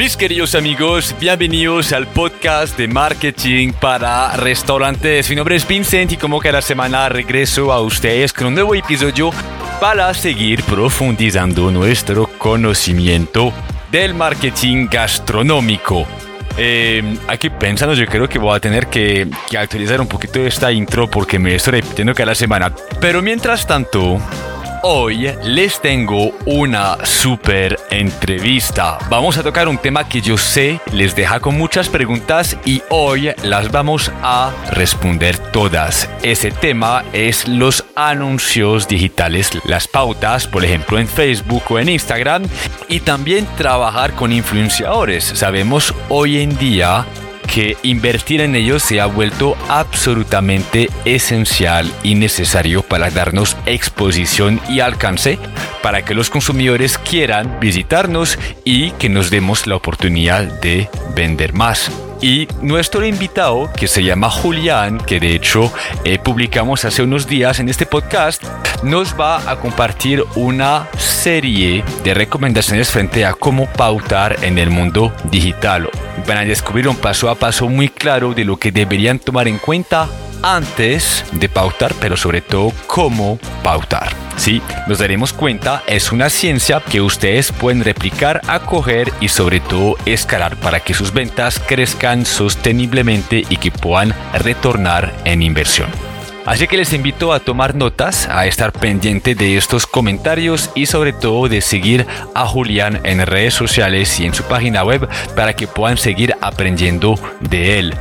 Mis queridos amigos, bienvenidos al podcast de marketing para restaurantes. Mi nombre es Vincent y como cada semana regreso a ustedes con un nuevo episodio para seguir profundizando nuestro conocimiento del marketing gastronómico. Eh, aquí pensando, yo creo que voy a tener que, que actualizar un poquito esta intro porque me estoy repitiendo cada semana. Pero mientras tanto, Hoy les tengo una super entrevista. Vamos a tocar un tema que yo sé les deja con muchas preguntas y hoy las vamos a responder todas. Ese tema es los anuncios digitales, las pautas, por ejemplo en Facebook o en Instagram y también trabajar con influenciadores. Sabemos hoy en día que invertir en ellos se ha vuelto absolutamente esencial y necesario para darnos exposición y alcance para que los consumidores quieran visitarnos y que nos demos la oportunidad de vender más. Y nuestro invitado, que se llama Julián, que de hecho eh, publicamos hace unos días en este podcast, nos va a compartir una serie de recomendaciones frente a cómo pautar en el mundo digital. Van a descubrir un paso a paso muy claro de lo que deberían tomar en cuenta antes de pautar, pero sobre todo cómo pautar. Sí, nos daremos cuenta, es una ciencia que ustedes pueden replicar, acoger y sobre todo escalar para que sus ventas crezcan sosteniblemente y que puedan retornar en inversión. Así que les invito a tomar notas, a estar pendiente de estos comentarios y sobre todo de seguir a Julián en redes sociales y en su página web para que puedan seguir aprendiendo de él.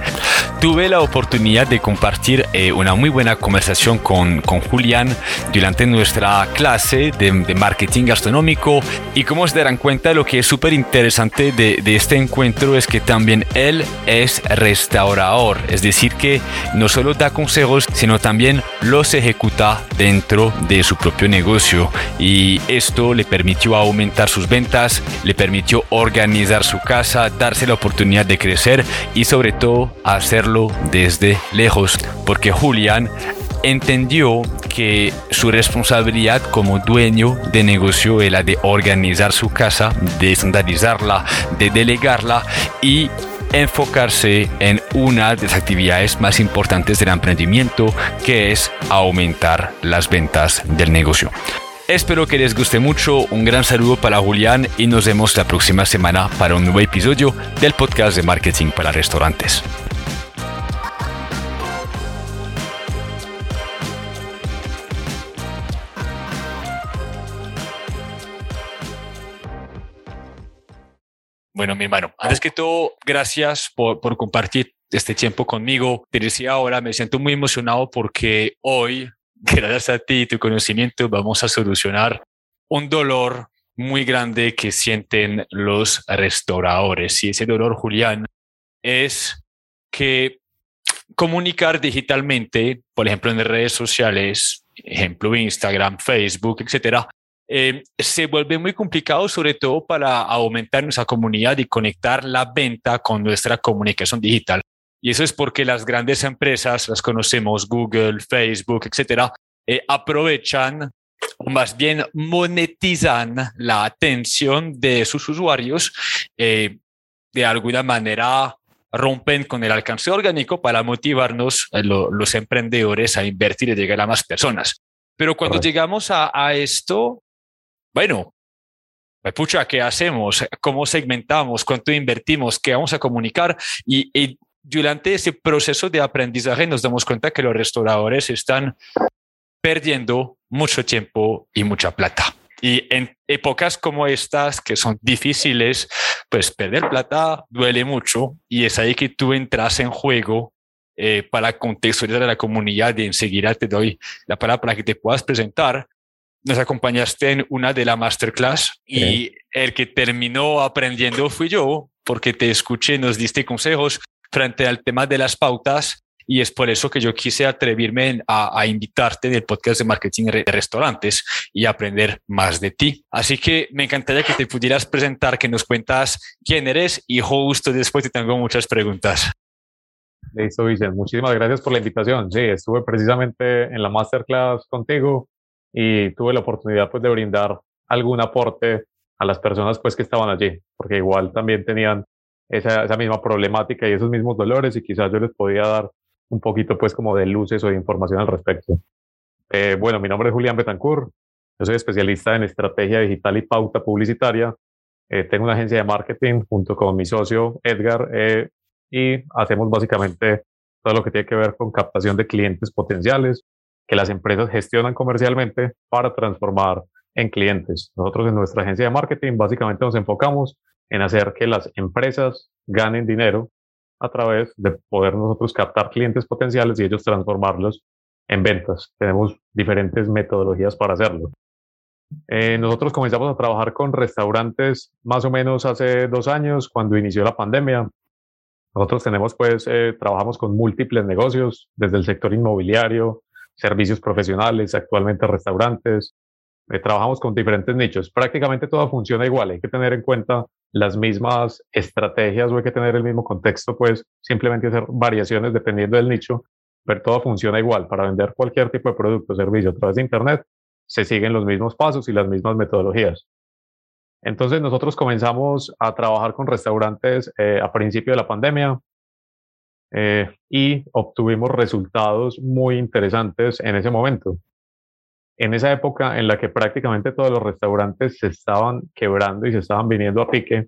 Tuve la oportunidad de compartir eh, una muy buena conversación con, con Julián durante nuestra clase de, de, marketing gastronómico y como se darán cuenta lo que es súper interesante de, de este encuentro es que también él es restaurador, es decir que no solo da consejos sino también también los ejecuta dentro de su propio negocio. Y esto le permitió aumentar sus ventas, le permitió organizar su casa, darse la oportunidad de crecer y sobre todo hacerlo desde lejos. Porque Julián entendió que su responsabilidad como dueño de negocio era de organizar su casa, de estandarizarla, de delegarla y enfocarse en una de las actividades más importantes del emprendimiento, que es aumentar las ventas del negocio. Espero que les guste mucho, un gran saludo para Julián y nos vemos la próxima semana para un nuevo episodio del podcast de marketing para restaurantes. Bueno, mi hermano, antes que todo, gracias por, por compartir este tiempo conmigo. Te decía ahora, me siento muy emocionado porque hoy, gracias a ti y tu conocimiento, vamos a solucionar un dolor muy grande que sienten los restauradores. Y ese dolor, Julián, es que comunicar digitalmente, por ejemplo, en redes sociales, ejemplo Instagram, Facebook, etcétera, eh, se vuelve muy complicado, sobre todo para aumentar nuestra comunidad y conectar la venta con nuestra comunicación digital. Y eso es porque las grandes empresas, las conocemos, Google, Facebook, etcétera, eh, aprovechan o más bien monetizan la atención de sus usuarios. Eh, de alguna manera rompen con el alcance orgánico para motivarnos, los emprendedores, a invertir y llegar a más personas. Pero cuando llegamos a, a esto, bueno, pucha, ¿qué hacemos? ¿Cómo segmentamos? ¿Cuánto invertimos? ¿Qué vamos a comunicar? Y, durante ese proceso de aprendizaje nos damos cuenta que los restauradores están perdiendo mucho tiempo y mucha plata. Y en épocas como estas, que son difíciles, pues perder plata duele mucho y es ahí que tú entras en juego eh, para contextualizar a la comunidad y enseguida te doy la palabra para que te puedas presentar nos acompañaste en una de la masterclass y el que terminó aprendiendo fui yo, porque te escuché, nos diste consejos frente al tema de las pautas y es por eso que yo quise atreverme a, invitarte del podcast de marketing de restaurantes y aprender más de ti. Así que me encantaría que te pudieras presentar, que nos cuentas quién eres y justo después te tengo muchas preguntas. Listo, Vicente. Muchísimas gracias por la invitación. Sí, estuve precisamente en la masterclass contigo y tuve la oportunidad pues, de brindar algún aporte a las personas pues que estaban allí, porque igual también tenían esa, esa misma problemática y esos mismos dolores y quizás yo les podía dar un poquito pues como de luces o de información al respecto. Eh, bueno, mi nombre es Julián Betancourt, yo soy especialista en estrategia digital y pauta publicitaria. Eh, tengo una agencia de marketing junto con mi socio Edgar eh, y hacemos básicamente todo lo que tiene que ver con captación de clientes potenciales que las empresas gestionan comercialmente para transformar en clientes. Nosotros en nuestra agencia de marketing básicamente nos enfocamos en hacer que las empresas ganen dinero a través de poder nosotros captar clientes potenciales y ellos transformarlos en ventas. Tenemos diferentes metodologías para hacerlo. Eh, nosotros comenzamos a trabajar con restaurantes más o menos hace dos años, cuando inició la pandemia. Nosotros tenemos, pues, eh, trabajamos con múltiples negocios, desde el sector inmobiliario, servicios profesionales, actualmente restaurantes. Eh, trabajamos con diferentes nichos. Prácticamente todo funciona igual. Hay que tener en cuenta las mismas estrategias o hay que tener el mismo contexto, pues simplemente hacer variaciones dependiendo del nicho, pero todo funciona igual. Para vender cualquier tipo de producto o servicio a través de Internet, se siguen los mismos pasos y las mismas metodologías. Entonces nosotros comenzamos a trabajar con restaurantes eh, a principio de la pandemia eh, y obtuvimos resultados muy interesantes en ese momento. En esa época en la que prácticamente todos los restaurantes se estaban quebrando y se estaban viniendo a pique,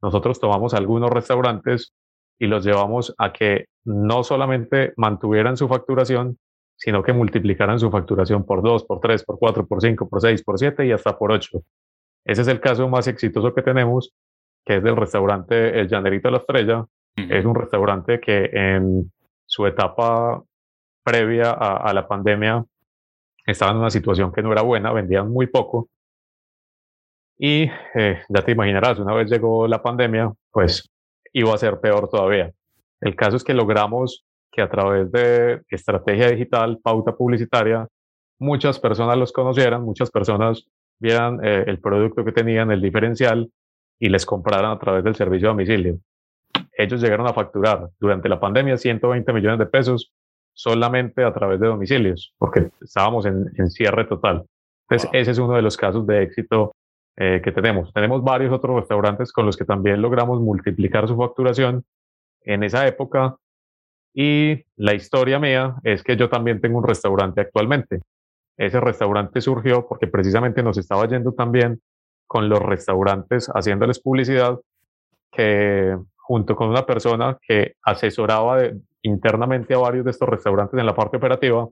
nosotros tomamos algunos restaurantes y los llevamos a que no solamente mantuvieran su facturación, sino que multiplicaran su facturación por 2, por 3, por 4, por 5, por 6, por 7 y hasta por 8. Ese es el caso más exitoso que tenemos, que es del restaurante El Llanerito de la Estrella. Es un restaurante que en su etapa previa a, la pandemia estaba en una situación que no era buena, vendían muy poco. Y eh, ya te imaginarás, una vez llegó la pandemia, pues iba a ser peor todavía. El caso es que logramos que a través de estrategia digital, pauta publicitaria, muchas personas los conocieran, muchas personas vieran eh, el producto que tenían, el diferencial, y les compraran a través del servicio de domicilio. Ellos llegaron a facturar durante la pandemia 120 millones de pesos solamente a través de domicilios, porque estábamos en, cierre total. Entonces, ese es uno de los casos de éxito eh, que tenemos. Tenemos varios otros restaurantes con los que también logramos multiplicar su facturación en esa época. Y la historia mía es que yo también tengo un restaurante actualmente. Ese restaurante surgió porque precisamente nos estaba yendo también con los restaurantes haciéndoles publicidad que junto con una persona que asesoraba internamente a varios de estos restaurantes en la parte operativa,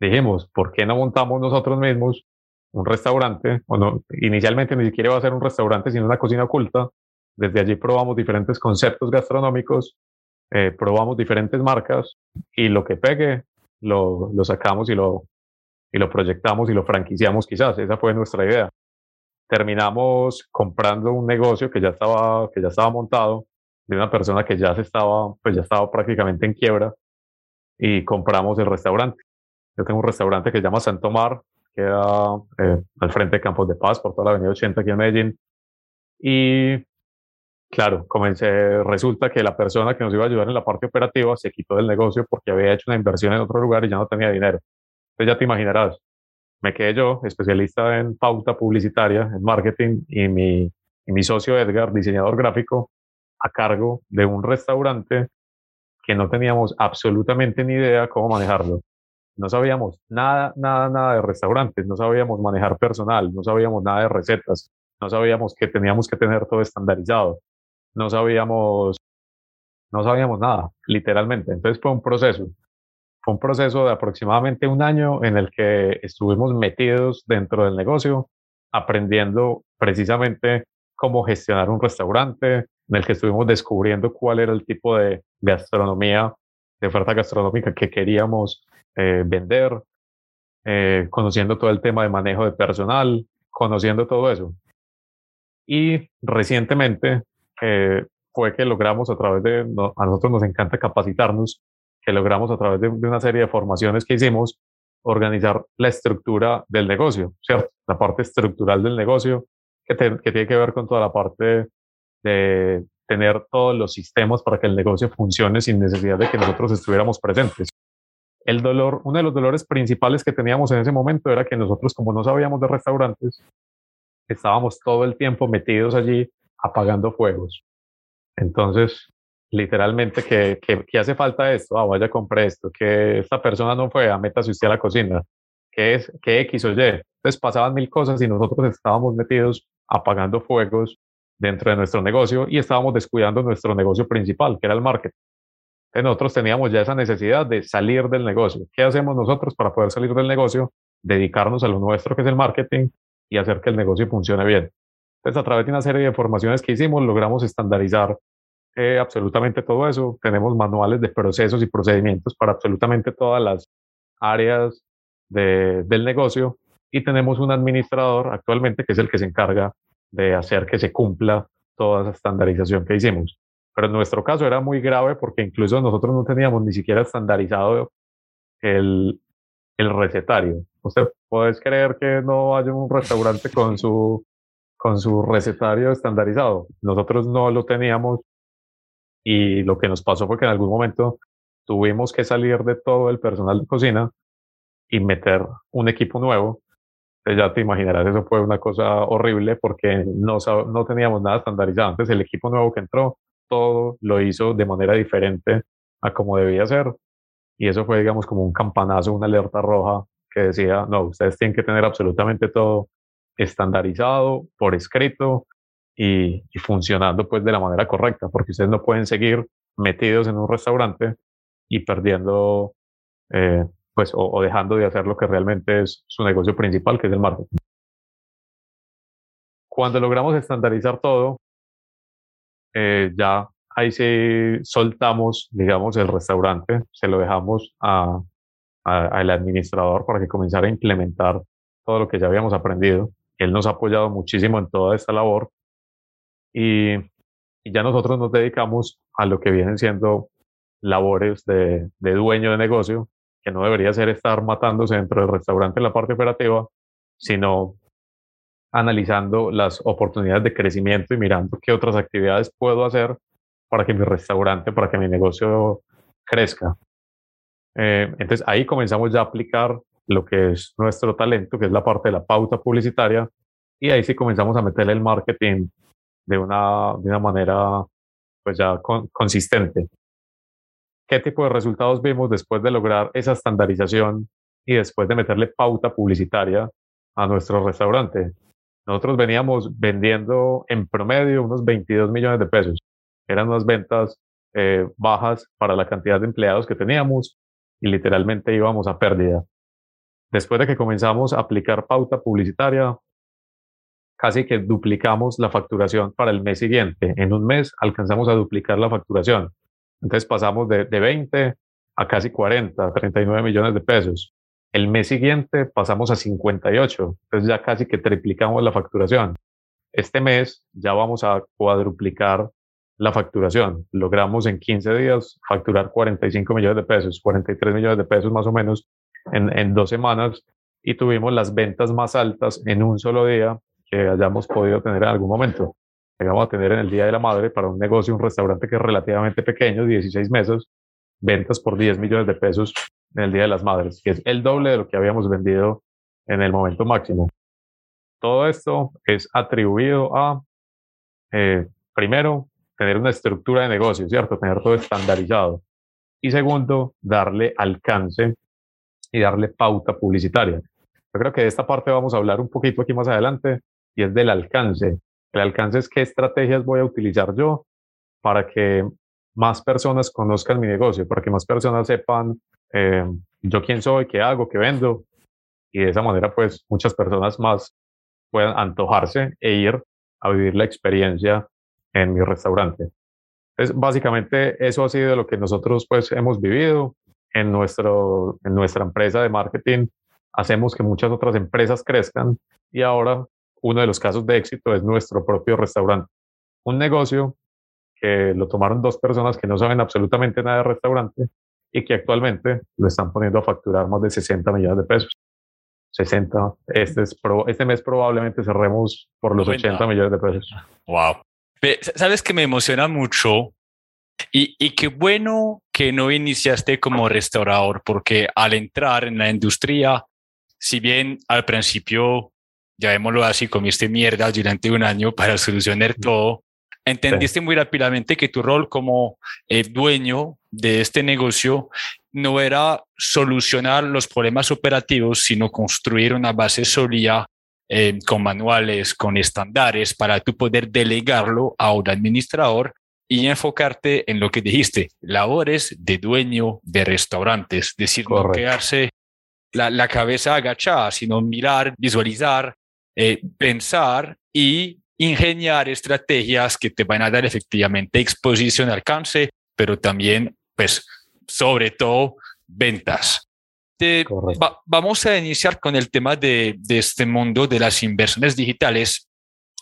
dijimos, ¿por qué no montamos nosotros mismos un restaurante? Bueno, inicialmente ni siquiera iba a ser un restaurante, sino una cocina oculta. Desde allí probamos diferentes conceptos gastronómicos, eh, probamos diferentes marcas y lo que pegue lo, lo sacamos y lo, y lo proyectamos y lo franquiciamos quizás. Esa fue nuestra idea. Terminamos comprando un negocio que ya estaba, que ya estaba montado de una persona que ya se estaba, pues ya estaba prácticamente en quiebra y compramos el restaurante. Yo tengo un restaurante que se llama Santo Mar, queda eh, al frente de Campos de Paz, por toda la avenida 80 aquí en Medellín. Y claro, comencé, resulta que la persona que nos iba a ayudar en la parte operativa se quitó del negocio porque había hecho una inversión en otro lugar y ya no tenía dinero. Entonces ya te imaginarás, me quedé yo, especialista en pauta publicitaria, en marketing, y mi, socio Edgar, diseñador gráfico, a cargo de un restaurante que no teníamos absolutamente ni idea cómo manejarlo. No sabíamos nada, nada, nada de restaurantes, no sabíamos manejar personal, no sabíamos nada de recetas, no sabíamos que teníamos que tener todo estandarizado, no sabíamos, no sabíamos nada, literalmente. Entonces fue un proceso fue un proceso de aproximadamente un año en el que estuvimos metidos dentro del negocio, aprendiendo precisamente cómo gestionar un restaurante, en el que estuvimos descubriendo cuál era el tipo de gastronomía, de oferta gastronómica que queríamos eh, vender, eh, conociendo todo el tema de manejo de personal, conociendo todo eso. Y recientemente eh, fue que logramos a través de, a nosotros nos encanta capacitarnos, que logramos a través de, una serie de formaciones que hicimos, organizar la estructura del negocio, ¿cierto? La parte estructural del negocio, que, que tiene que ver con toda la parte de tener todos los sistemas para que el negocio funcione sin necesidad de que nosotros estuviéramos presentes. El dolor, uno de los dolores principales que teníamos en ese momento era que nosotros, como no sabíamos de restaurantes, estábamos todo el tiempo metidos allí apagando fuegos. Entonces, literalmente, ¿qué, qué, hace falta esto? Ah, vaya, compré esto. Que esta persona no fue, a métase usted a la cocina. ¿Qué es? ¿Qué X o Y? Entonces pasaban mil cosas y nosotros estábamos metidos apagando fuegos dentro de nuestro negocio y estábamos descuidando nuestro negocio principal, que era el marketing. Entonces nosotros teníamos ya esa necesidad de salir del negocio. ¿Qué hacemos nosotros para poder salir del negocio? Dedicarnos a lo nuestro, que es el marketing, y hacer que el negocio funcione bien. Entonces, a través de una serie de informaciones que hicimos, logramos estandarizar eh, absolutamente todo eso. Tenemos manuales de procesos y procedimientos para absolutamente todas las áreas del negocio y tenemos un administrador actualmente que es el que se encarga de hacer que se cumpla toda esa estandarización que hicimos. Pero en nuestro caso era muy grave porque incluso nosotros no teníamos ni siquiera estandarizado el, el recetario. Usted puede creer que no haya un restaurante con su, con su recetario estandarizado. Nosotros no lo teníamos y lo que nos pasó fue que en algún momento tuvimos que salir de todo el personal de cocina y meter un equipo nuevo. Entonces ya te imaginarás, eso fue una cosa horrible porque no, no teníamos nada estandarizado. Entonces el equipo nuevo que entró, todo lo hizo de manera diferente a como debía ser. Y eso fue, digamos, como un campanazo, una alerta roja que decía, no, ustedes tienen que tener absolutamente todo estandarizado, por escrito y, funcionando pues de la manera correcta, porque ustedes no pueden seguir metidos en un restaurante y perdiendo eh, pues o, dejando de hacer lo que realmente es su negocio principal, que es el marketing. Cuando logramos estandarizar todo, eh, ya ahí sí soltamos, digamos, el restaurante, se lo dejamos a, al administrador para que comenzara a implementar todo lo que ya habíamos aprendido. Él nos ha apoyado muchísimo en toda esta labor y, ya nosotros nos dedicamos a lo que vienen siendo labores de, de, dueño de negocio, que no debería ser estar matándose dentro del restaurante en la parte operativa, sino analizando las oportunidades de crecimiento y mirando qué otras actividades puedo hacer para que mi restaurante, para que mi negocio crezca. Eh, entonces ahí comenzamos ya a aplicar lo que es nuestro talento, que es la parte de la pauta publicitaria, y ahí sí comenzamos a meterle el marketing de una, de una manera pues ya consistente. ¿Qué tipo de resultados vimos después de lograr esa estandarización y después de meterle pauta publicitaria a nuestro restaurante? Nosotros veníamos vendiendo en promedio unos 22 millones de pesos. Eran unas ventas eh, bajas para la cantidad de empleados que teníamos y literalmente íbamos a pérdida. Después de que comenzamos a aplicar pauta publicitaria, casi que duplicamos la facturación para el mes siguiente. En un mes alcanzamos a duplicar la facturación. Entonces pasamos de, de 20 a casi 40, 39 millones de pesos. El mes siguiente pasamos a 58, entonces ya casi que triplicamos la facturación. Este mes ya vamos a cuadruplicar la facturación. Logramos en 15 días facturar 45 millones de pesos, 43 millones de pesos más o menos en, en dos semanas y tuvimos las ventas más altas en un solo día que hayamos podido tener en algún momento. Llegamos a tener en el Día de la Madre para un negocio, un restaurante que es relativamente pequeño, 16 meses, ventas por 10 millones de pesos en el Día de las Madres, que es el doble de lo que habíamos vendido en el momento máximo. Todo esto es atribuido a, eh, primero, tener una estructura de negocio, ¿cierto? Tener todo estandarizado. Y segundo, darle alcance y darle pauta publicitaria. Yo creo que de esta parte vamos a hablar un poquito aquí más adelante y es del alcance. El alcance es qué estrategias voy a utilizar yo para que más personas conozcan mi negocio, para que más personas sepan eh, yo quién soy, qué hago, qué vendo. Y de esa manera, pues muchas personas más puedan antojarse e ir a vivir la experiencia en mi restaurante. Entonces, básicamente eso ha sido lo que nosotros pues hemos vivido en, nuestro, en nuestra empresa de marketing. Hacemos que muchas otras empresas crezcan y ahora uno de los casos de éxito es nuestro propio restaurante. Un negocio que lo tomaron dos personas que no saben absolutamente nada de restaurante y que actualmente lo están poniendo a facturar más de 60 millones de pesos. 60. Este, es este mes probablemente cerremos por los 80 millones de pesos. Wow. Sabes que me emociona mucho y, y qué bueno que no iniciaste como restaurador, porque al entrar en la industria, si bien al principio llamémoslo así, comiste mierda durante un año para solucionar todo, entendiste muy rápidamente que tu rol como eh, dueño de este negocio no era solucionar los problemas operativos, sino construir una base sólida eh, con manuales, con estándares para tú poder delegarlo a un administrador y enfocarte en lo que dijiste, labores de dueño de restaurantes, es decir, no quedarse la, la, cabeza agachada, sino mirar, visualizar, eh, pensar y ingeniar estrategias que te van a dar efectivamente exposición, alcance, pero también, pues, sobre todo, ventas. vamos a iniciar con el tema de, de, este mundo de las inversiones digitales.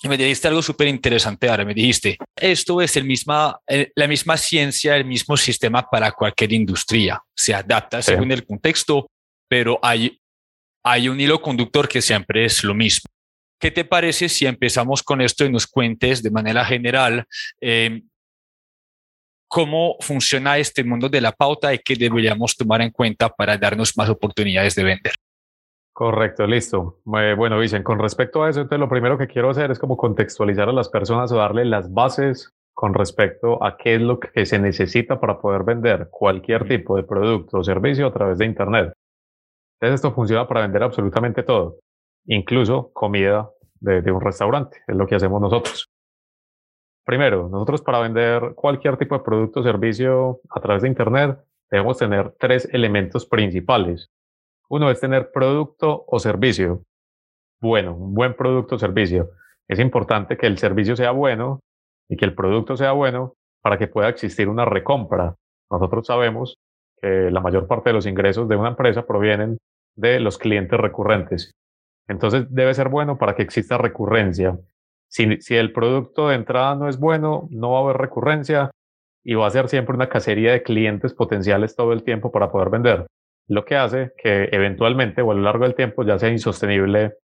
Me dijiste algo súper interesante ahora, me dijiste, esto es el misma, la misma ciencia, el mismo sistema para cualquier industria. Se adapta según el contexto, pero hay, hay un hilo conductor que siempre es lo mismo. ¿Qué te parece si empezamos con esto y nos cuentes de manera general eh, cómo funciona este mundo de la pauta y qué deberíamos tomar en cuenta para darnos más oportunidades de vender? Correcto, listo. Bueno, dicen, con respecto a eso, entonces lo primero que quiero hacer es como contextualizar a las personas o darle las bases con respecto a qué es lo que se necesita para poder vender cualquier tipo de producto o servicio a través de Internet. Entonces esto funciona para vender absolutamente todo incluso comida de, un restaurante, es lo que hacemos nosotros. Primero, nosotros para vender cualquier tipo de producto o servicio a través de Internet debemos tener tres elementos principales. Uno es tener producto o servicio. Bueno, un buen producto o servicio. Es importante que el servicio sea bueno y que el producto sea bueno para que pueda existir una recompra. Nosotros sabemos que la mayor parte de los ingresos de una empresa provienen de los clientes recurrentes entonces debe ser bueno para que exista recurrencia. Si, el producto de entrada no es bueno, no va a haber recurrencia y va a ser siempre una cacería de clientes potenciales todo el tiempo para poder vender. Lo que hace que eventualmente o a lo largo del tiempo ya sea insostenible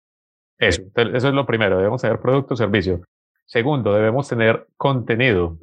eso. eso es lo primero, debemos tener producto o servicio. Segundo, debemos tener contenido.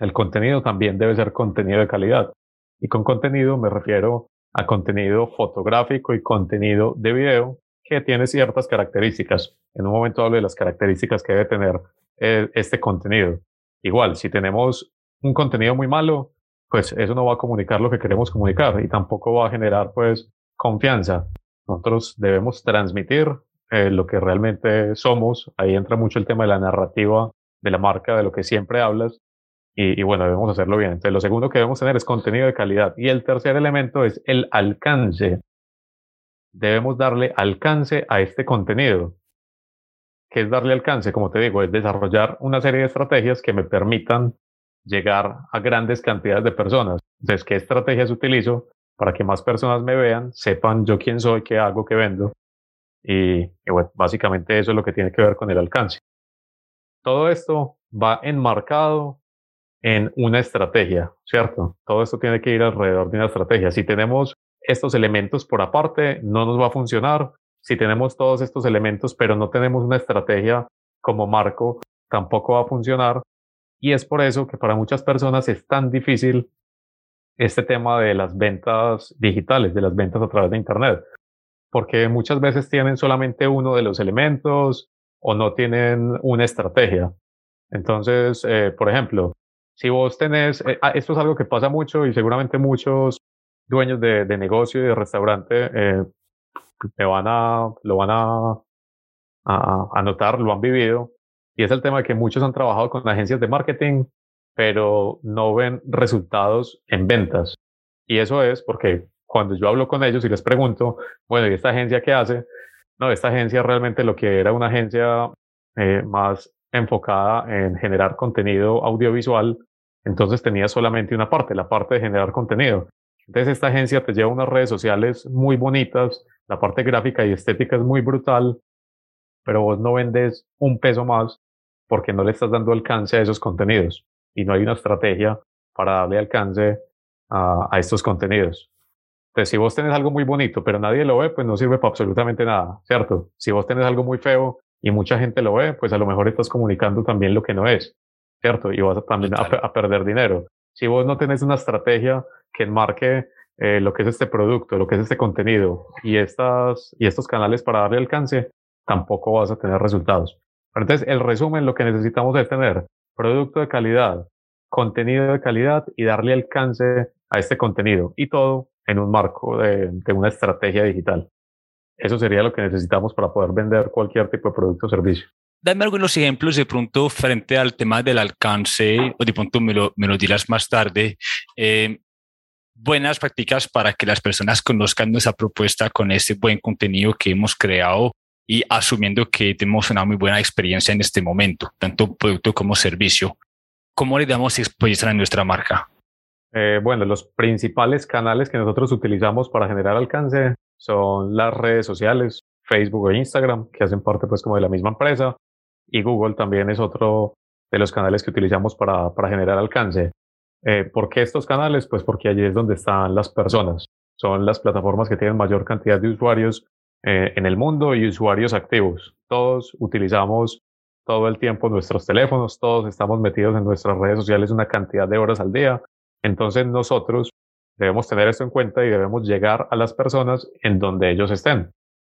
El contenido también debe ser contenido de calidad. Y con contenido me refiero a contenido fotográfico y contenido de video que tiene ciertas características. En un momento hablo de las características que debe tener eh, este contenido. Igual, si tenemos un contenido muy malo, pues eso no va a comunicar lo que queremos comunicar y tampoco va a generar pues confianza. Nosotros debemos transmitir eh, lo que realmente somos. Ahí entra mucho el tema de la narrativa de la marca, de lo que siempre hablas. Y, y, bueno, debemos hacerlo bien. Entonces, lo segundo que debemos tener es contenido de calidad. Y el tercer elemento es el alcance debemos darle alcance a este contenido. ¿Qué es darle alcance? Como te digo, es desarrollar una serie de estrategias que me permitan llegar a grandes cantidades de personas. Entonces, ¿qué estrategias utilizo para que más personas me vean, sepan yo quién soy, qué hago, qué vendo? Y, y bueno, básicamente eso es lo que tiene que ver con el alcance. Todo esto va enmarcado en una estrategia, ¿cierto? Todo esto tiene que ir alrededor de una estrategia. Si tenemos estos elementos por aparte, no nos va a funcionar. Si tenemos todos estos elementos, pero no tenemos una estrategia como marco, tampoco va a funcionar. Y es por eso que para muchas personas es tan difícil este tema de las ventas digitales, de las ventas a través de Internet, porque muchas veces tienen solamente uno de los elementos o no tienen una estrategia. Entonces, eh, por ejemplo, si vos tenés, eh, ah, esto es algo que pasa mucho y seguramente muchos dueños de, de negocio y de restaurante eh, a, lo van a, a, notar, lo han vivido. Y es el tema de que muchos han trabajado con agencias de marketing, pero no ven resultados en ventas. Y eso es porque cuando yo hablo con ellos y les pregunto, bueno, ¿y esta agencia qué hace? No, esta agencia realmente lo que era una agencia eh, más enfocada en generar contenido audiovisual, entonces tenía solamente una parte, la parte de generar contenido. Entonces esta agencia te lleva unas redes sociales muy bonitas, la parte gráfica y estética es muy brutal, pero vos no vendes un peso más porque no le estás dando alcance a esos contenidos y no hay una estrategia para darle alcance a, a estos contenidos. Entonces, si vos tenés algo muy bonito, pero nadie lo ve, pues no sirve para absolutamente nada, ¿cierto? Si vos tenés algo muy feo y mucha gente lo ve, pues a lo mejor estás comunicando también lo que no es, ¿cierto? Y vas a, también a, perder dinero. Si vos no tenés una estrategia que enmarque eh, lo que es este producto, lo que es este contenido y, estas, y estos canales para darle alcance, tampoco vas a tener resultados. Pero entonces, el resumen, lo que necesitamos es tener producto de calidad, contenido de calidad y darle alcance a este contenido y todo en un marco de, de una estrategia digital. Eso sería lo que necesitamos para poder vender cualquier tipo de producto o servicio. Dame algunos ejemplos de pronto frente al tema del alcance, o de pronto me lo, me lo dirás más tarde. Eh, buenas prácticas para que las personas conozcan nuestra propuesta con ese buen contenido que hemos creado y asumiendo que tenemos una muy buena experiencia en este momento, tanto producto como servicio. ¿Cómo le damos exposición a nuestra marca? Eh, bueno, los principales canales que nosotros utilizamos para generar alcance son las redes sociales, Facebook e Instagram, que hacen parte pues como de la misma empresa, y Google también es otro de los canales que utilizamos para, para generar alcance. Eh, ¿Por qué estos canales? Pues porque allí es donde están las personas. Son las plataformas que tienen mayor cantidad de usuarios eh, en el mundo y usuarios activos. Todos utilizamos todo el tiempo nuestros teléfonos, todos estamos metidos en nuestras redes sociales una cantidad de horas al día. Entonces nosotros debemos tener esto en cuenta y debemos llegar a las personas en donde ellos estén.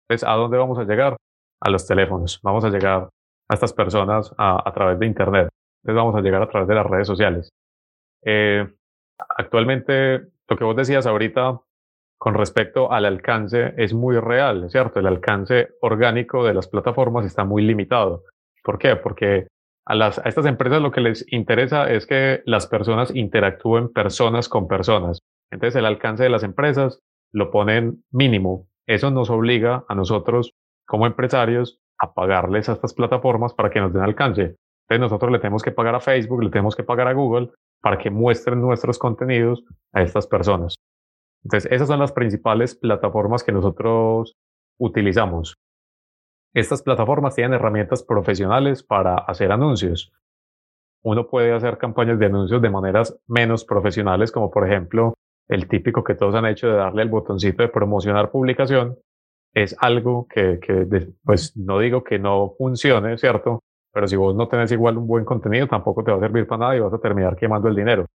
Entonces, ¿a dónde vamos a llegar? A los teléfonos. Vamos a llegar a estas personas a, través de Internet. Entonces vamos a llegar a través de las redes sociales. Eh, actualmente, lo que vos decías ahorita con respecto al alcance es muy real, ¿cierto? El alcance orgánico de las plataformas está muy limitado. ¿Por qué? Porque a, las, a estas empresas lo que les interesa es que las personas interactúen personas con personas. Entonces el alcance de las empresas lo ponen mínimo. Eso nos obliga a nosotros como empresarios a pagarles a estas plataformas para que nos den alcance. Entonces nosotros le tenemos que pagar a Facebook, le tenemos que pagar a Google para que muestren nuestros contenidos a estas personas. Entonces esas son las principales plataformas que nosotros utilizamos. Estas plataformas tienen herramientas profesionales para hacer anuncios. Uno puede hacer campañas de anuncios de maneras menos profesionales, como por ejemplo el típico que todos han hecho de darle el botoncito de promocionar publicación, es algo que, que, pues no digo que no funcione, ¿cierto? Pero si vos no tenés igual un buen contenido, tampoco te va a servir para nada y vas a terminar quemando el dinero.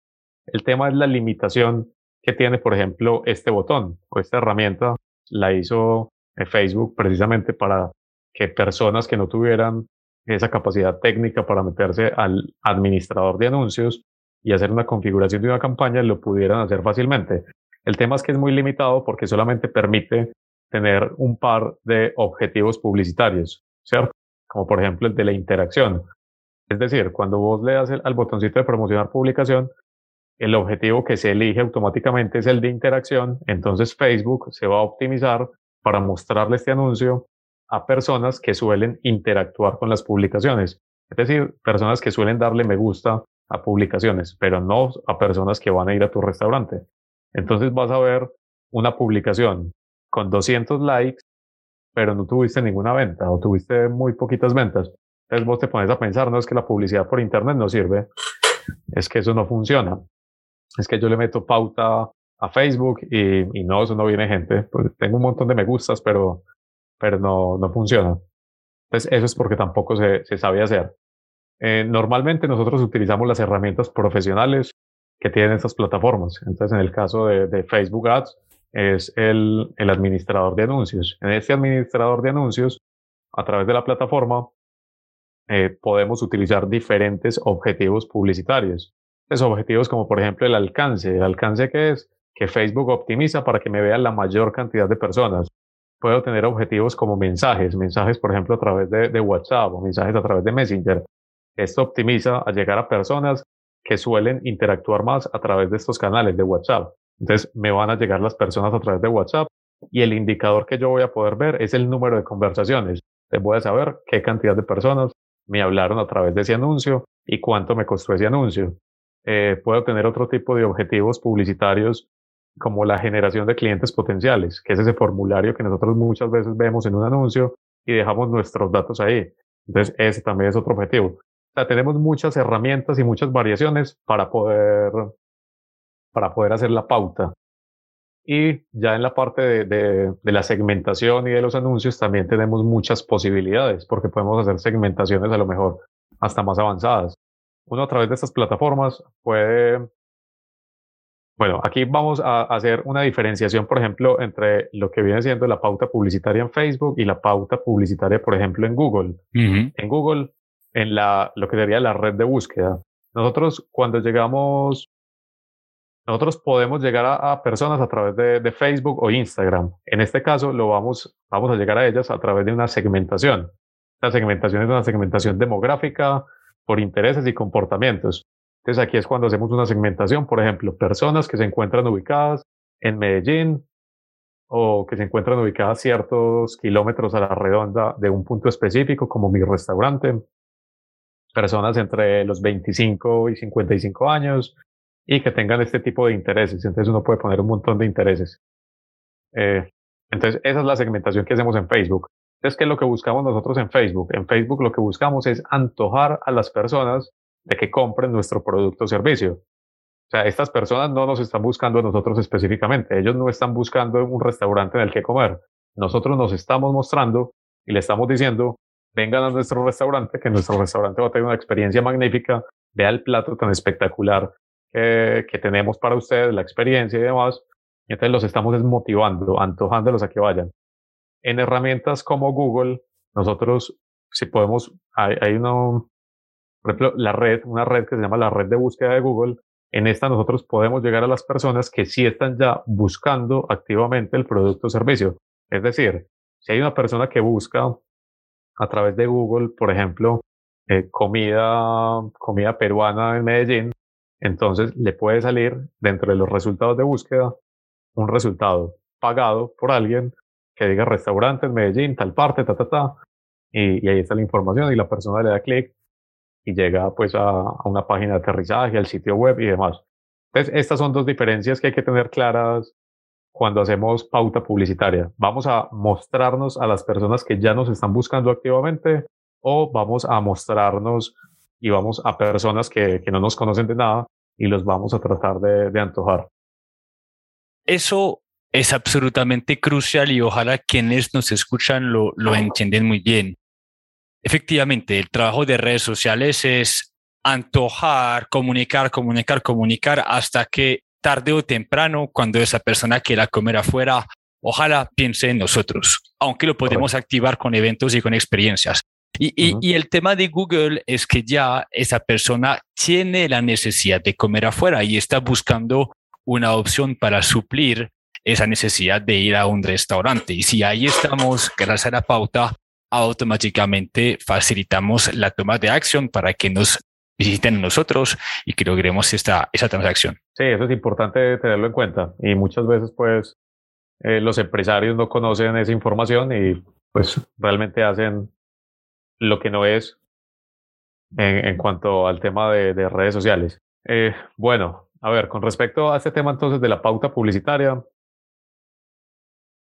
El tema es la limitación que tiene, por ejemplo, este botón o esta herramienta. La hizo eh, Facebook precisamente para que personas que no tuvieran esa capacidad técnica para meterse al administrador de anuncios y hacer una configuración de una campaña lo pudieran hacer fácilmente. El tema es que es muy limitado porque solamente permite tener un par de objetivos publicitarios, ¿cierto? Como por ejemplo el de la interacción. Es decir, cuando vos le das al botoncito de promocionar publicación, el objetivo que se elige automáticamente es el de interacción, entonces Facebook se va a optimizar para mostrarle este anuncio a personas que suelen interactuar con las publicaciones. Es decir, personas que suelen darle me gusta a publicaciones, pero no a personas que van a ir a tu restaurante. Entonces vas a ver una publicación con 200 likes, pero no tuviste ninguna venta o tuviste muy poquitas ventas. Entonces vos te pones a pensar, no es que la publicidad por internet no sirve, es que eso no funciona. Es que yo le meto pauta a Facebook y, y no, eso no viene gente. Pues tengo un montón de me gustas, pero, pero no, no funciona. Entonces eso es porque tampoco se, se sabe hacer. Eh, normalmente nosotros utilizamos las herramientas profesionales que tienen estas plataformas. Entonces, en el caso de, de Facebook Ads, es el, el, administrador de anuncios. En este administrador de anuncios, a través de la plataforma, eh, podemos utilizar diferentes objetivos publicitarios. Esos objetivos como por ejemplo el alcance. ¿El alcance que es? Que Facebook optimiza para que me vea la mayor cantidad de personas. Puedo tener objetivos como mensajes, mensajes por ejemplo a través de, de WhatsApp o mensajes a través de Messenger. Esto optimiza a llegar a personas que suelen interactuar más a través de estos canales de WhatsApp. Entonces me van a llegar las personas a través de WhatsApp y el indicador que yo voy a poder ver es el número de conversaciones. Voy a saber qué cantidad de personas me hablaron a través de ese anuncio y cuánto me costó ese anuncio. Eh, puedo tener otro tipo de objetivos publicitarios como la generación de clientes potenciales, que es ese formulario que nosotros muchas veces vemos en un anuncio y dejamos nuestros datos ahí. Entonces ese también es otro objetivo tenemos muchas herramientas y muchas variaciones para poder, para poder hacer la pauta. Y ya en la parte de, de, de, la segmentación y de los anuncios también tenemos muchas posibilidades, porque podemos hacer segmentaciones a lo mejor hasta más avanzadas. Uno a través de estas plataformas puede Bueno, aquí vamos a hacer una diferenciación, por ejemplo, entre lo que viene siendo la pauta publicitaria en Facebook y la pauta publicitaria, por ejemplo, en Google. En Google, en la, lo que sería la red de búsqueda. Nosotros, cuando llegamos, nosotros podemos llegar a, personas a través de, Facebook o Instagram. En este caso, lo vamos, vamos a llegar a ellas a través de una segmentación. La segmentación es una segmentación demográfica por intereses y comportamientos. Entonces aquí es cuando hacemos una segmentación, por ejemplo, personas que se encuentran ubicadas en Medellín o que se encuentran ubicadas ciertos kilómetros a la redonda de un punto específico, como mi restaurante, personas entre los 25 y 55 años y que tengan este tipo de intereses. Entonces uno puede poner un montón de intereses. Eh, entonces esa es la segmentación que hacemos en Facebook. Entonces, ¿qué es lo que buscamos nosotros en Facebook? En Facebook lo que buscamos es antojar a las personas de que compren nuestro producto o servicio. O sea, estas personas no nos están buscando a nosotros específicamente. Ellos no están buscando un restaurante en el que comer. Nosotros nos estamos mostrando y le estamos diciendo, vengan a nuestro restaurante, que nuestro restaurante va a tener una experiencia magnífica. Vea el plato tan espectacular que, que tenemos para ustedes, la experiencia y demás. Entonces los estamos desmotivando, antojándolos a que vayan. En herramientas como Google, nosotros, si podemos, hay, hay una, por ejemplo, la red, una red que se llama la red de búsqueda de Google. En esta nosotros podemos llegar a las personas que sí están ya buscando activamente el producto o servicio. Es decir, si hay una persona que busca a través de Google, por ejemplo, eh, comida, comida peruana en Medellín, entonces le puede salir dentro de los resultados de búsqueda un resultado pagado por alguien que diga restaurante en Medellín, tal parte, ta, ta, ta, y, y ahí está la información y la persona le da clic y llega pues a, a, una página de aterrizaje, al sitio web y demás. Entonces, estas son dos diferencias que hay que tener claras cuando hacemos pauta publicitaria. Vamos a mostrarnos a las personas que ya nos están buscando activamente o vamos a mostrarnos y vamos a personas que, que no nos conocen de nada y los vamos a tratar de, de antojar. Eso es absolutamente crucial y ojalá quienes nos escuchan lo, lo entienden muy bien. Efectivamente, el trabajo de redes sociales es antojar, comunicar, comunicar, comunicar hasta que tarde o temprano, cuando esa persona quiera comer afuera, ojalá piense en nosotros, aunque lo podemos activar con eventos y con experiencias. Y, y, y, el tema de Google es que ya esa persona tiene la necesidad de comer afuera y está buscando una opción para suplir esa necesidad de ir a un restaurante. Y si ahí estamos, gracias a la pauta, automáticamente facilitamos la toma de acción para que nos visiten nosotros y que logremos esta, esa transacción. Sí, eso es importante tenerlo en cuenta y muchas veces pues eh, los empresarios no conocen esa información y pues realmente hacen lo que no es en, en cuanto al tema de, de redes sociales. Eh, bueno, a ver, con respecto a este tema entonces de la pauta publicitaria,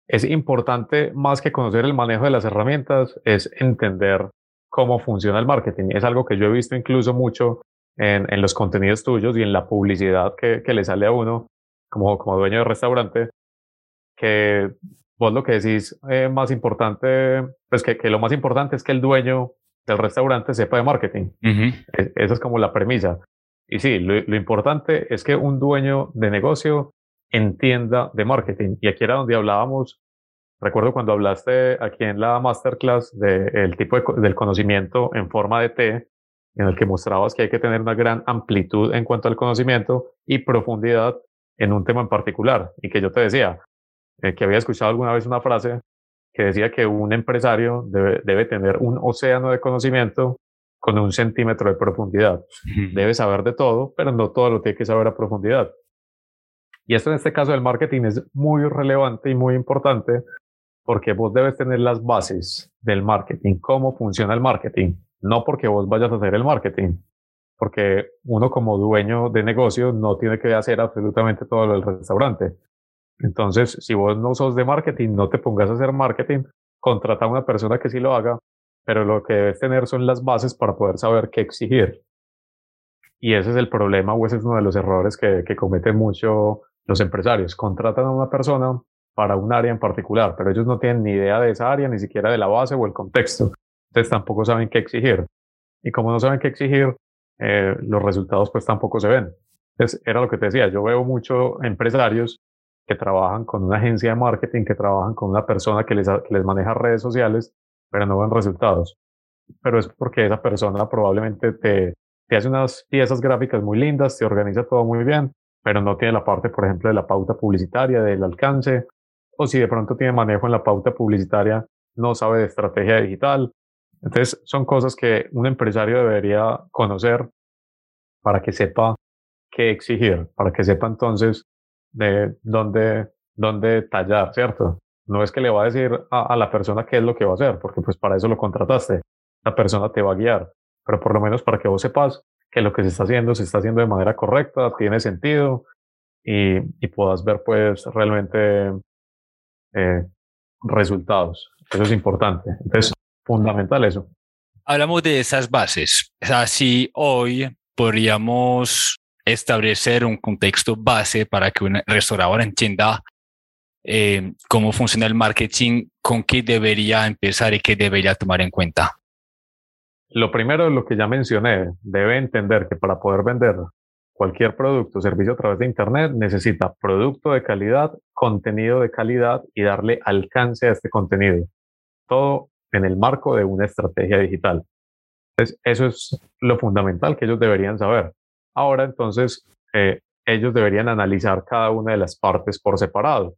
es importante más que conocer el manejo de las herramientas, es entender cómo funciona el marketing. Es algo que yo he visto incluso mucho en, en los contenidos tuyos y en la publicidad que, que, le sale a uno como, como dueño de restaurante, que vos lo que decís eh, más importante, pues que, que, lo más importante es que el dueño del restaurante sepa de marketing. Uh -huh. es, esa es como la premisa. Y sí, lo, lo importante es que un dueño de negocio entienda de marketing. Y aquí era donde hablábamos, recuerdo cuando hablaste aquí en la masterclass del de tipo de, del conocimiento en forma de T, en el que mostrabas que hay que tener una gran amplitud en cuanto al conocimiento y profundidad en un tema en particular. Y que yo te decía, eh, que había escuchado alguna vez una frase que decía que un empresario debe, debe tener un océano de conocimiento con un centímetro de profundidad. Debe saber de todo, pero no todo lo tiene que saber a profundidad. Y esto en este caso del marketing es muy relevante y muy importante porque vos debes tener las bases del marketing, cómo funciona el marketing, no porque vos vayas a hacer el marketing, porque uno como dueño de negocio no tiene que hacer absolutamente todo lo del restaurante. Entonces, si vos no sos de marketing, no te pongas a hacer marketing, contrata a una persona que sí lo haga, pero lo que debes tener son las bases para poder saber qué exigir. Y ese es el problema o ese es uno de los errores que, que cometen mucho los empresarios contratan a una persona para un área en particular, pero ellos no tienen ni idea de esa área, ni siquiera de la base o el contexto. Entonces tampoco saben qué exigir. Y como no saben qué exigir, eh, los resultados pues tampoco se ven. Entonces, era lo que te decía, yo veo muchos empresarios que trabajan con una agencia de marketing, que trabajan con una persona que les, que les maneja redes sociales, pero no ven resultados. Pero es porque esa persona probablemente te, te hace unas piezas gráficas muy lindas, te organiza todo muy bien, pero no tiene la parte, por ejemplo, de la pauta publicitaria, del alcance, o si de pronto tiene manejo en la pauta publicitaria, no sabe de estrategia digital. Entonces, son cosas que un empresario debería conocer para que sepa qué exigir, para que sepa entonces de dónde, dónde tallar, ¿cierto? No es que le va a decir a, la persona qué es lo que va a hacer, porque pues para eso lo contrataste. La persona te va a guiar, pero por lo menos para que vos sepas que lo que se está haciendo se está haciendo de manera correcta, tiene sentido y, y puedas ver pues realmente eh, resultados. Eso es importante. Entonces, fundamental eso. Hablamos de esas bases. O sea, si hoy podríamos establecer un contexto base para que un restaurador entienda eh, cómo funciona el marketing, con qué debería empezar y qué debería tomar en cuenta. Lo primero es lo que ya mencioné, debe entender que para poder vender cualquier producto o servicio a través de Internet necesita producto de calidad, contenido de calidad y darle alcance a este contenido. Todo en el marco de una estrategia digital. Eso es lo fundamental que ellos deberían saber. Ahora, entonces, eh, ellos deberían analizar cada una de las partes por separado.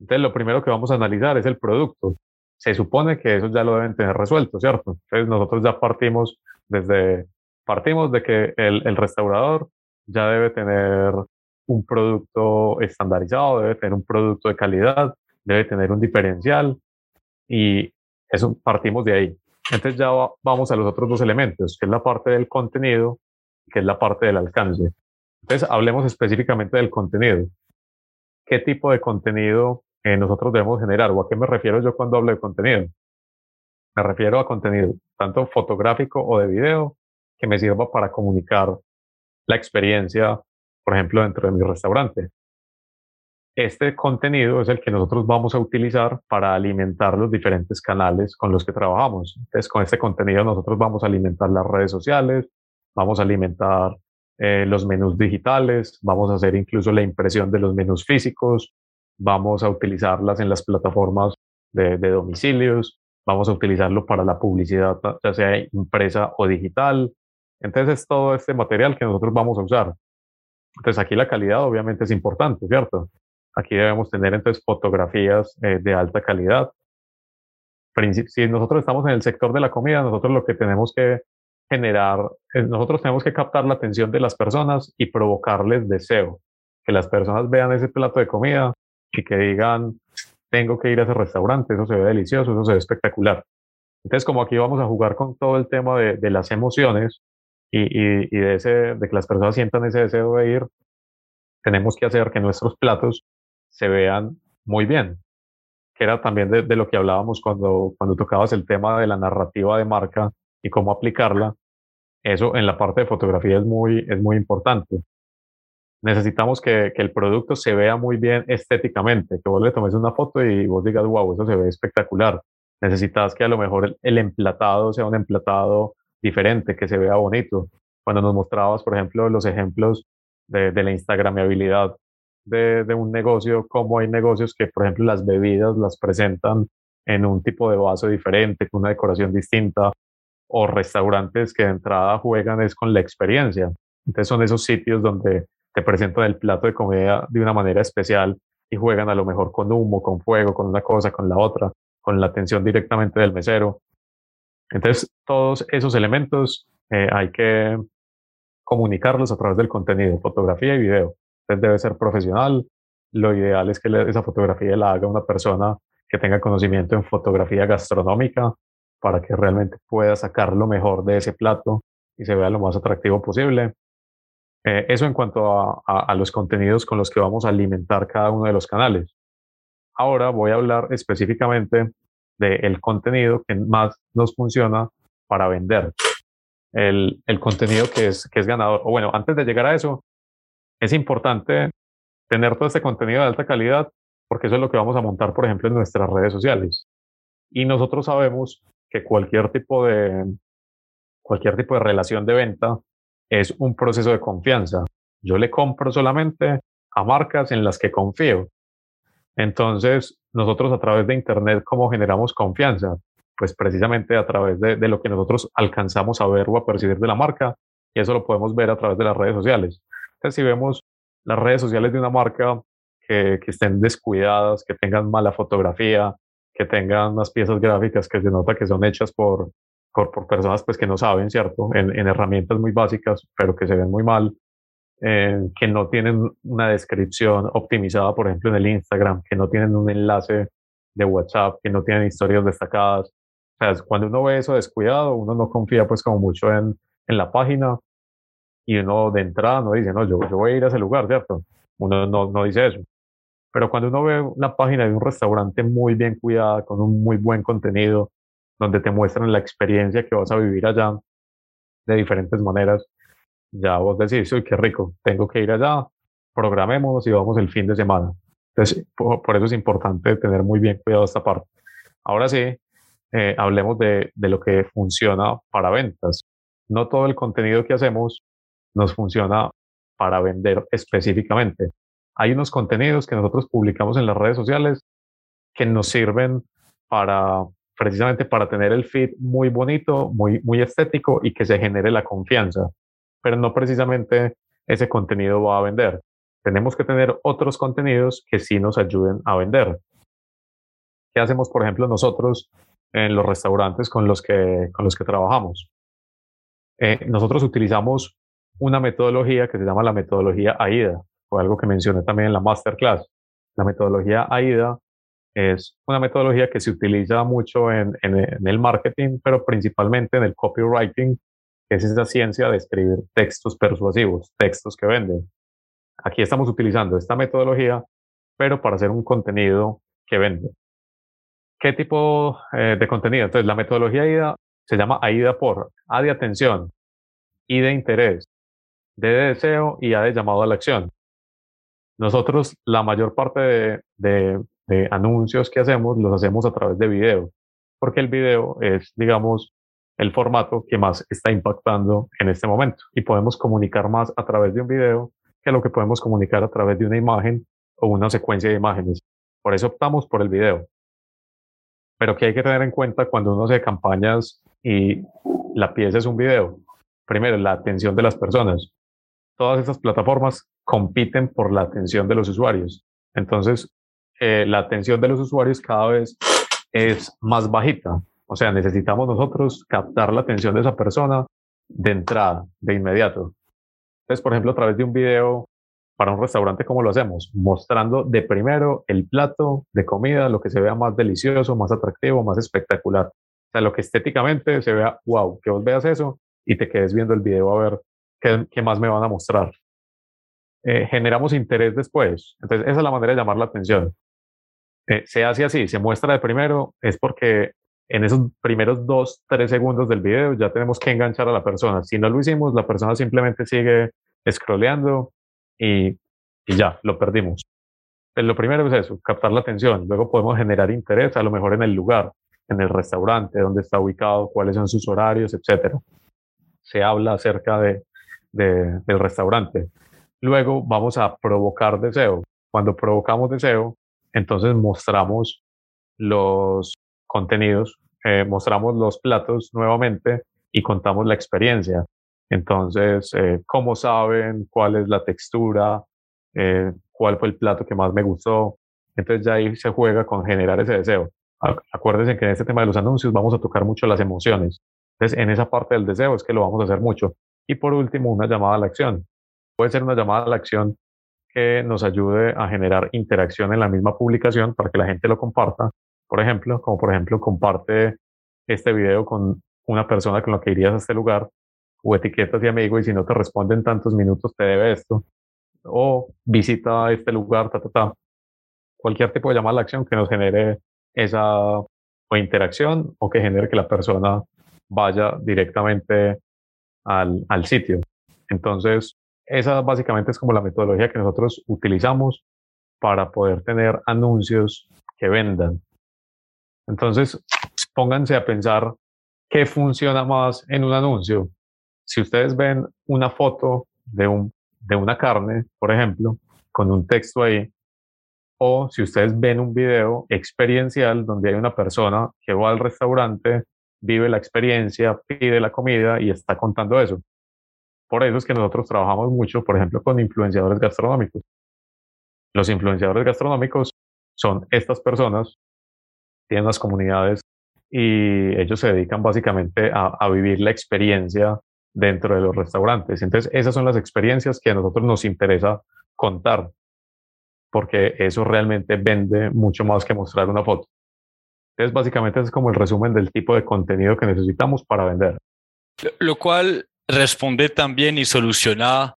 Entonces, lo primero que vamos a analizar es el producto. Se supone que eso ya lo deben tener resuelto, ¿cierto? Entonces, nosotros ya partimos desde, partimos de que el, el restaurador ya debe tener un producto estandarizado, debe tener un producto de calidad, debe tener un diferencial y eso partimos de ahí. Entonces ya vamos a los otros dos elementos, que es la parte del contenido, que es la parte del alcance. Entonces hablemos específicamente del contenido. ¿Qué tipo de contenido eh, nosotros debemos generar? ¿O a qué me refiero yo cuando hablo de contenido? Me refiero a contenido tanto fotográfico o de video que me sirva para comunicar la experiencia, por ejemplo, dentro de mi restaurante. Este contenido es el que nosotros vamos a utilizar para alimentar los diferentes canales con los que trabajamos. Entonces, con este contenido nosotros vamos a alimentar las redes sociales, vamos a alimentar eh, los menús digitales, vamos a hacer incluso la impresión de los menús físicos, vamos a utilizarlas en las plataformas de, domicilios, vamos a utilizarlo para la publicidad, ya sea impresa o digital, entonces es todo este material que nosotros vamos a usar. Entonces aquí la calidad obviamente es importante, ¿cierto? Aquí debemos tener entonces fotografías eh, de alta calidad. Si nosotros estamos en el sector de la comida, nosotros lo que tenemos que generar, nosotros tenemos que captar la atención de las personas y provocarles deseo. Que las personas vean ese plato de comida y que digan, tengo que ir a ese restaurante, eso se ve delicioso, eso se ve espectacular. Entonces, como aquí vamos a jugar con todo el tema de, las emociones, y, y, de, ese, de que las personas sientan ese deseo de ir, tenemos que hacer que nuestros platos se vean muy bien, que era también de, de, lo que hablábamos cuando, cuando tocabas el tema de la narrativa de marca y cómo aplicarla. Eso en la parte de fotografía es muy, es muy importante. Necesitamos que, que el producto se vea muy bien estéticamente, que vos le tomes una foto y vos digas, wow, eso se ve espectacular. Necesitas que a lo mejor el, emplatado sea un emplatado diferente, que se vea bonito. Cuando nos mostrabas, por ejemplo, los ejemplos de, de la Instagramabilidad de, de, un negocio, como hay negocios que, por ejemplo, las bebidas las presentan en un tipo de vaso diferente, con una decoración distinta, o restaurantes que de entrada juegan es con la experiencia. Entonces son esos sitios donde te presentan el plato de comida de una manera especial y juegan a lo mejor con humo, con fuego, con una cosa, con la otra, con la atención directamente del mesero. Entonces, todos esos elementos eh, hay que comunicarlos a través del contenido, fotografía y video. Entonces, debe ser profesional. Lo ideal es que esa fotografía la haga una persona que tenga conocimiento en fotografía gastronómica para que realmente pueda sacar lo mejor de ese plato y se vea lo más atractivo posible. Eh, eso en cuanto a, a, a, los contenidos con los que vamos a alimentar cada uno de los canales. Ahora voy a hablar específicamente del contenido que más nos funciona para vender. El, el, contenido que es, que es ganador. O bueno, antes de llegar a eso, es importante tener todo este contenido de alta calidad porque eso es lo que vamos a montar, por ejemplo, en nuestras redes sociales. Y nosotros sabemos que cualquier tipo de, cualquier tipo de relación de venta es un proceso de confianza. yo le compro solamente a marcas en las que confío. Entonces, nosotros a través de Internet, ¿cómo generamos confianza? Pues precisamente a través de, lo que nosotros alcanzamos a ver o a percibir de la marca, y eso lo podemos ver a través de las redes sociales. Entonces, si vemos las redes sociales de una marca que, estén descuidadas, que tengan mala fotografía, que tengan unas piezas gráficas que se nota que son hechas por, por, personas pues, que no saben, ¿cierto? En, en, herramientas muy básicas, pero que se ven muy mal, eh, que no tienen una descripción optimizada, por ejemplo, en el Instagram, que no tienen un enlace de WhatsApp, que no tienen historias destacadas. O sea, cuando uno ve eso descuidado, uno no confía pues como mucho en, en la página y uno de entrada no dice, no, yo, yo voy a ir a ese lugar, ¿cierto? Uno no, no dice eso. Pero cuando uno ve una página de un restaurante muy bien cuidada, con un muy buen contenido, donde te muestran la experiencia que vas a vivir allá de diferentes maneras, ya vos decís, soy qué rico, tengo que ir allá, programemos y vamos el fin de semana. Entonces, por, eso es importante tener muy bien cuidado esta parte. Ahora sí, eh, hablemos de, de lo que funciona para ventas. No todo el contenido que hacemos nos funciona para vender específicamente. Hay unos contenidos que nosotros publicamos en las redes sociales que nos sirven para precisamente para tener el feed muy bonito, muy, muy estético y que se genere la confianza pero no precisamente ese contenido va a vender. Tenemos que tener otros contenidos que sí nos ayuden a vender. ¿Qué hacemos, por ejemplo, nosotros en los restaurantes con los que, con los que trabajamos? Eh, nosotros utilizamos una metodología que se llama la metodología AIDA, fue algo que mencioné también en la masterclass. La metodología AIDA es una metodología que se utiliza mucho en, en el marketing, pero principalmente en el copywriting es esa ciencia de escribir textos persuasivos, textos que venden. Aquí estamos utilizando esta metodología, pero para hacer un contenido que vende. ¿Qué tipo eh, de contenido? Entonces, la metodología AIDA se llama AIDA por A de atención, I de interés, D de deseo y A de llamado a la acción. Nosotros, la mayor parte de, de anuncios que hacemos los hacemos a través de video, porque el video es, digamos, el formato que más está impactando en este momento. Y podemos comunicar más a través de un video que lo que podemos comunicar a través de una imagen o una secuencia de imágenes. Por eso optamos por el video. Pero que hay que tener en cuenta cuando uno hace campañas y la pieza es un video. Primero, la atención de las personas. Todas estas plataformas compiten por la atención de los usuarios. Entonces, eh, la atención de los usuarios cada vez es más bajita. O sea, necesitamos nosotros captar la atención de esa persona de entrada, de inmediato. Entonces, por ejemplo, a través de un video para un restaurante, ¿cómo lo hacemos? Mostrando de primero el plato de comida, lo que se vea más delicioso, más atractivo, más espectacular. O sea, lo que estéticamente se vea, wow, que vos veas eso y te quedes viendo el video a ver qué, qué más me van a mostrar. Eh, generamos interés después. Entonces, esa es la manera de llamar la atención. Eh, se hace así, se muestra de primero, es porque en esos primeros dos, tres segundos del video ya tenemos que enganchar a la persona. Si no lo hicimos, la persona simplemente sigue scrolleando y, y ya, lo perdimos. Pero lo primero es eso, captar la atención. Luego podemos generar interés, a lo mejor en el lugar, en el restaurante, dónde está ubicado, cuáles son sus horarios, etc. Se habla acerca de, de, del restaurante. Luego vamos a provocar deseo. Cuando provocamos deseo, entonces mostramos los contenidos, eh, mostramos los platos nuevamente y contamos la experiencia. Entonces, eh, cómo saben, cuál es la textura, eh, cuál fue el plato que más me gustó. Entonces ya ahí se juega con generar ese deseo. Acuérdense que en este tema de los anuncios vamos a tocar mucho las emociones. Entonces, en esa parte del deseo es que lo vamos a hacer mucho. Y por último, una llamada a la acción. Puede ser una llamada a la acción que nos ayude a generar interacción en la misma publicación para que la gente lo comparta por ejemplo, como por ejemplo comparte este video con una persona con la que irías a este lugar o etiquetas de amigo y si no te responden tantos minutos te debe esto o visita este lugar, ta, ta, ta. Cualquier tipo de llamada a la acción que nos genere esa o interacción o que genere que la persona vaya directamente al, al sitio. Entonces, esa básicamente es como la metodología que nosotros utilizamos para poder tener anuncios que vendan. Entonces, pónganse a pensar qué funciona más en un anuncio. Si ustedes ven una foto de un de una carne, por ejemplo, con un texto ahí, o si ustedes ven un video experiencial donde hay una persona que va al restaurante, vive la experiencia, pide la comida y está contando eso. Por eso es que nosotros trabajamos mucho, por ejemplo, con influenciadores gastronómicos. Los influenciadores gastronómicos son estas personas, tienen las comunidades y ellos se dedican básicamente a, a vivir la experiencia dentro de los restaurantes. Entonces, esas son las experiencias que a nosotros nos interesa contar, porque eso realmente vende mucho más que mostrar una foto. Entonces, básicamente es como el resumen del tipo de contenido que necesitamos para vender. Lo cual responde también y soluciona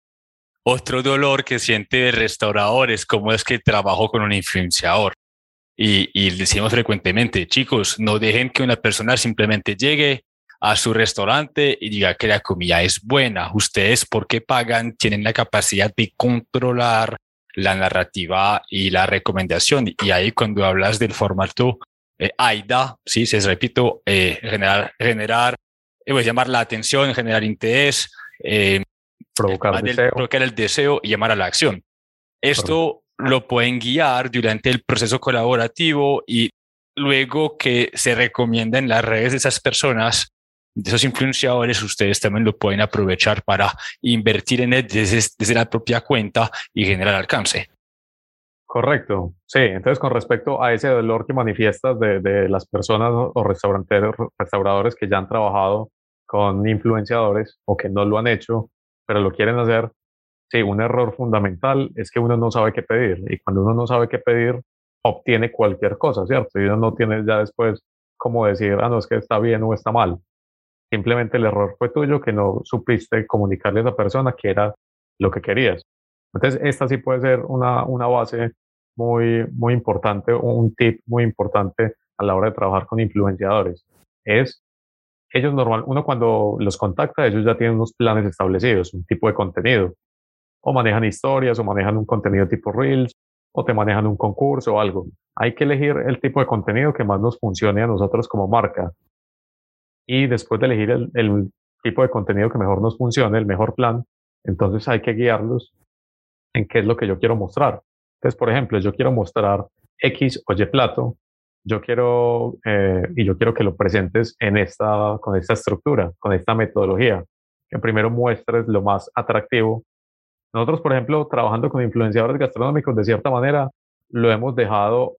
otro dolor que siente restauradores, como es que trabajo con un influenciador. Y, y decimos frecuentemente, chicos, no dejen que una persona simplemente llegue, a su restaurante y diga que la comida es buena. Ustedes, porque pagan, tienen la capacidad de controlar la narrativa y la recomendación. Y ahí cuando hablas del formato eh, AIDA, sí, se repito, eh, generar, generar, eh, a llamar la atención, generar interés, provocar, el, provocar el deseo y llamar a la acción. Esto lo pueden guiar durante el proceso colaborativo y luego que se recomienda en las redes de esas personas de esos influenciadores, ustedes también lo pueden aprovechar para invertir en él desde, la propia cuenta y generar alcance. Correcto, sí. Entonces, con respecto a ese dolor que manifiestas de, las personas o restauranteros, restauradores que ya han trabajado con influenciadores o que no lo han hecho, pero lo quieren hacer, sí, un error fundamental es que uno no sabe qué pedir. Y cuando uno no sabe qué pedir, obtiene cualquier cosa, ¿cierto? Y uno no tiene ya después como decir, ah, no, es que está bien o está mal. Simplemente el error fue tuyo que no supiste comunicarle a esa persona que era lo que querías. Entonces, esta sí puede ser una, una base muy, muy importante, un tip muy importante a la hora de trabajar con influenciadores. Es, ellos normal, uno cuando los contacta, ellos ya tienen unos planes establecidos, un tipo de contenido. O manejan historias, o manejan un contenido tipo Reels, o te manejan un concurso o algo. Hay que elegir el tipo de contenido que más nos funcione a nosotros como marca y después de elegir el, tipo de contenido que mejor nos funcione, el mejor plan, entonces hay que guiarlos en qué es lo que yo quiero mostrar. Entonces, por ejemplo, yo quiero mostrar X o Y plato, yo quiero, eh, y yo quiero que lo presentes en esta, con esta estructura, con esta metodología, que primero muestres lo más atractivo. Nosotros, por ejemplo, trabajando con influenciadores gastronómicos, de cierta manera, lo hemos dejado,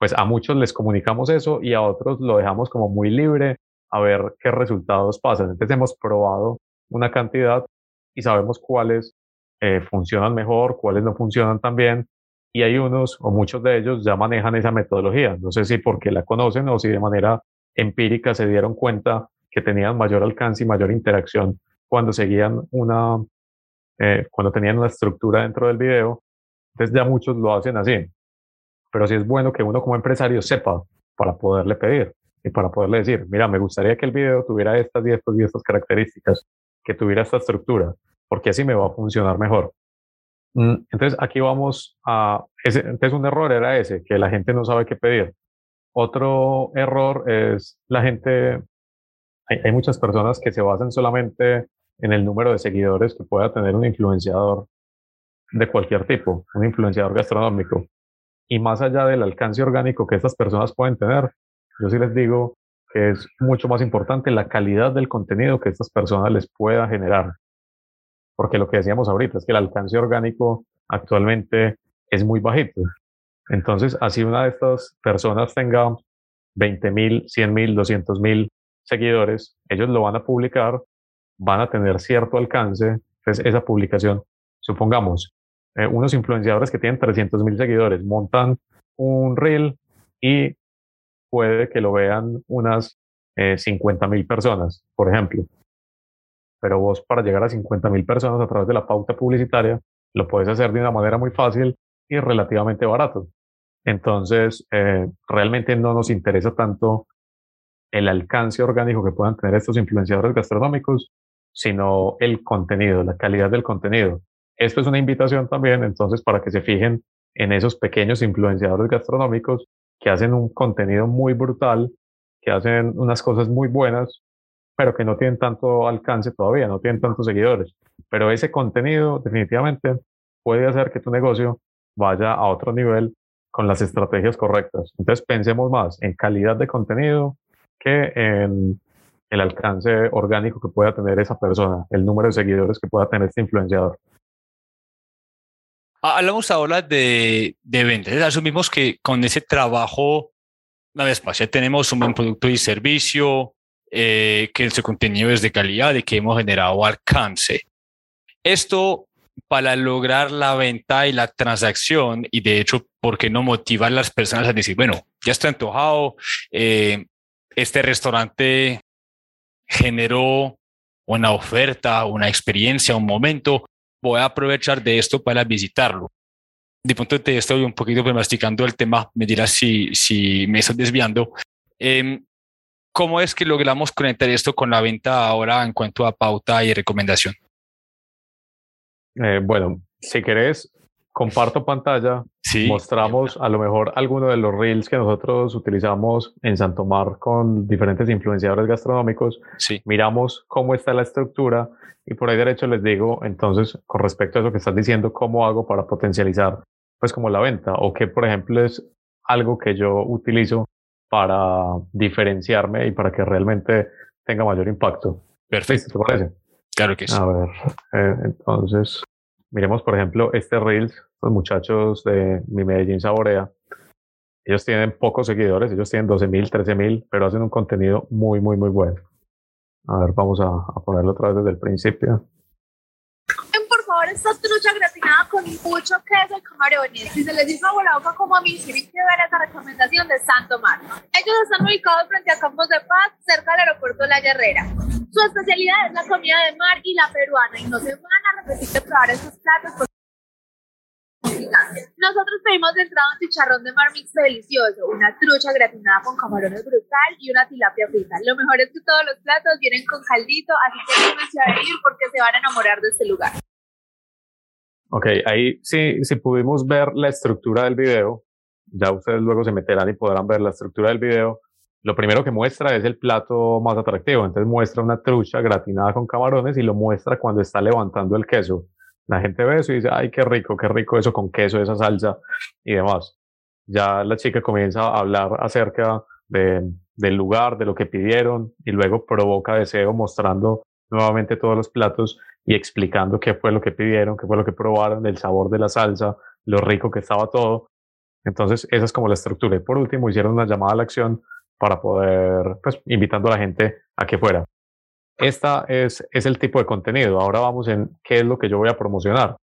pues a muchos les comunicamos eso y a otros lo dejamos como muy libre a ver qué resultados pasan. Entonces hemos probado una cantidad y sabemos cuáles eh, funcionan mejor, cuáles no funcionan tan bien. Y hay unos o muchos de ellos ya manejan esa metodología. No sé si porque la conocen o si de manera empírica se dieron cuenta que tenían mayor alcance y mayor interacción cuando seguían una, eh, cuando tenían una estructura dentro del video. Entonces ya muchos lo hacen así. Pero sí es bueno que uno como empresario sepa para poderle pedir y para poderle decir, mira, me gustaría que el video tuviera estas y estas y estas características, que tuviera esta estructura, porque así me va a funcionar mejor. Mm, entonces, aquí vamos a... Entonces, un error era ese, que la gente no sabe qué pedir. Otro error es la gente... Hay, hay muchas personas que se basan solamente en el número de seguidores que pueda tener un influenciador de cualquier tipo, un influenciador gastronómico. Y más allá del alcance orgánico que estas personas pueden tener, yo sí les digo que es mucho más importante la calidad del contenido que estas personas les pueda generar. Porque lo que decíamos ahorita es que el alcance orgánico actualmente es muy bajito. Entonces, así una de estas personas tenga 20 mil, 100 mil, 200 mil seguidores, ellos lo van a publicar, van a tener cierto alcance. Entonces, esa publicación, supongamos, eh, unos influenciadores que tienen 300 mil seguidores montan un reel y puede que lo vean unas eh, 50 mil personas, por ejemplo. Pero vos para llegar a 50 mil personas a través de la pauta publicitaria, lo puedes hacer de una manera muy fácil y relativamente barato. Entonces, eh, realmente no nos interesa tanto el alcance orgánico que puedan tener estos influenciadores gastronómicos, sino el contenido, la calidad del contenido. Esto es una invitación también, entonces, para que se fijen en esos pequeños influenciadores gastronómicos que hacen un contenido muy brutal, que hacen unas cosas muy buenas, pero que no tienen tanto alcance todavía, no tienen tantos seguidores. Pero ese contenido definitivamente puede hacer que tu negocio vaya a otro nivel con las estrategias correctas. Entonces pensemos más en calidad de contenido que en el alcance orgánico que pueda tener esa persona, el número de seguidores que pueda tener este influenciador. Ah, hablamos ahora de, de ventas. Asumimos que con ese trabajo, más, ya tenemos un buen producto y servicio, eh, que su contenido es de calidad y que hemos generado alcance. Esto para lograr la venta y la transacción y de hecho, ¿por qué no motivar a las personas a decir, bueno, ya estoy antojado, eh, este restaurante generó una oferta, una experiencia, un momento, voy a aprovechar de esto para visitarlo. De punto de vista, estoy un poquito masticando el tema, me dirás si, si me estoy desviando. Em, ¿Cómo es que logramos conectar esto con la venta ahora en cuanto a pauta y recomendación? Eh, bueno, si querés, comparto pantalla, sí. mostramos a lo mejor alguno de los reels que nosotros utilizamos en Santomar con diferentes influenciadores gastronómicos. Sí. Miramos cómo está la estructura y por ahí derecho les digo, entonces, con respecto a eso que estás diciendo, cómo hago para potencializar, pues como la venta o qué, por ejemplo, es algo que yo utilizo para diferenciarme y para que realmente tenga mayor impacto. Perfecto. ¿Te parece? Claro que sí. A ver, eh, entonces, miremos, por ejemplo, este Reels, los muchachos de Mi Medellín Saborea. Ellos tienen pocos seguidores, ellos tienen 12 mil, 13 mil, pero hacen un contenido muy, muy, muy bueno. A ver, vamos a, a ponerlo otra vez desde el principio esta trucha gratinada con mucho queso y camarones. Si se les hizo agua la boca como a mí, tienen que ver esa recomendación de Santo Mar. Ellos están ubicados frente a Campos de Paz, cerca del aeropuerto La Guerrera. Su especialidad es la comida de mar y la peruana y no se van a repetir de probar estos platos. Nosotros pedimos de entrada un chicharrón de mar mix delicioso, una trucha gratinada con camarones brutal y una tilapia frita. Lo mejor es que todos los platos vienen con caldito, así que no a venir porque se van a enamorar de este lugar. Ok, ahí sí, si pudimos ver la estructura del video, ya ustedes luego se meterán y podrán ver la estructura del video. Lo primero que muestra es el plato más atractivo, entonces muestra una trucha gratinada con camarones y lo muestra cuando está levantando el queso. La gente ve eso y dice, ay, qué rico, qué rico eso con queso, esa salsa y demás. Ya la chica comienza a hablar acerca de, del lugar, de lo que pidieron y luego provoca deseo mostrando nuevamente todos los platos y explicando qué fue lo que pidieron, qué fue lo que probaron, el sabor de la salsa, lo rico que estaba todo. Entonces, esa es como la estructura. Y por último, hicieron una llamada a la acción para poder, pues, invitando a la gente a que fuera. Esta es, es el tipo de contenido. Ahora vamos en qué es lo que yo voy a promocionar.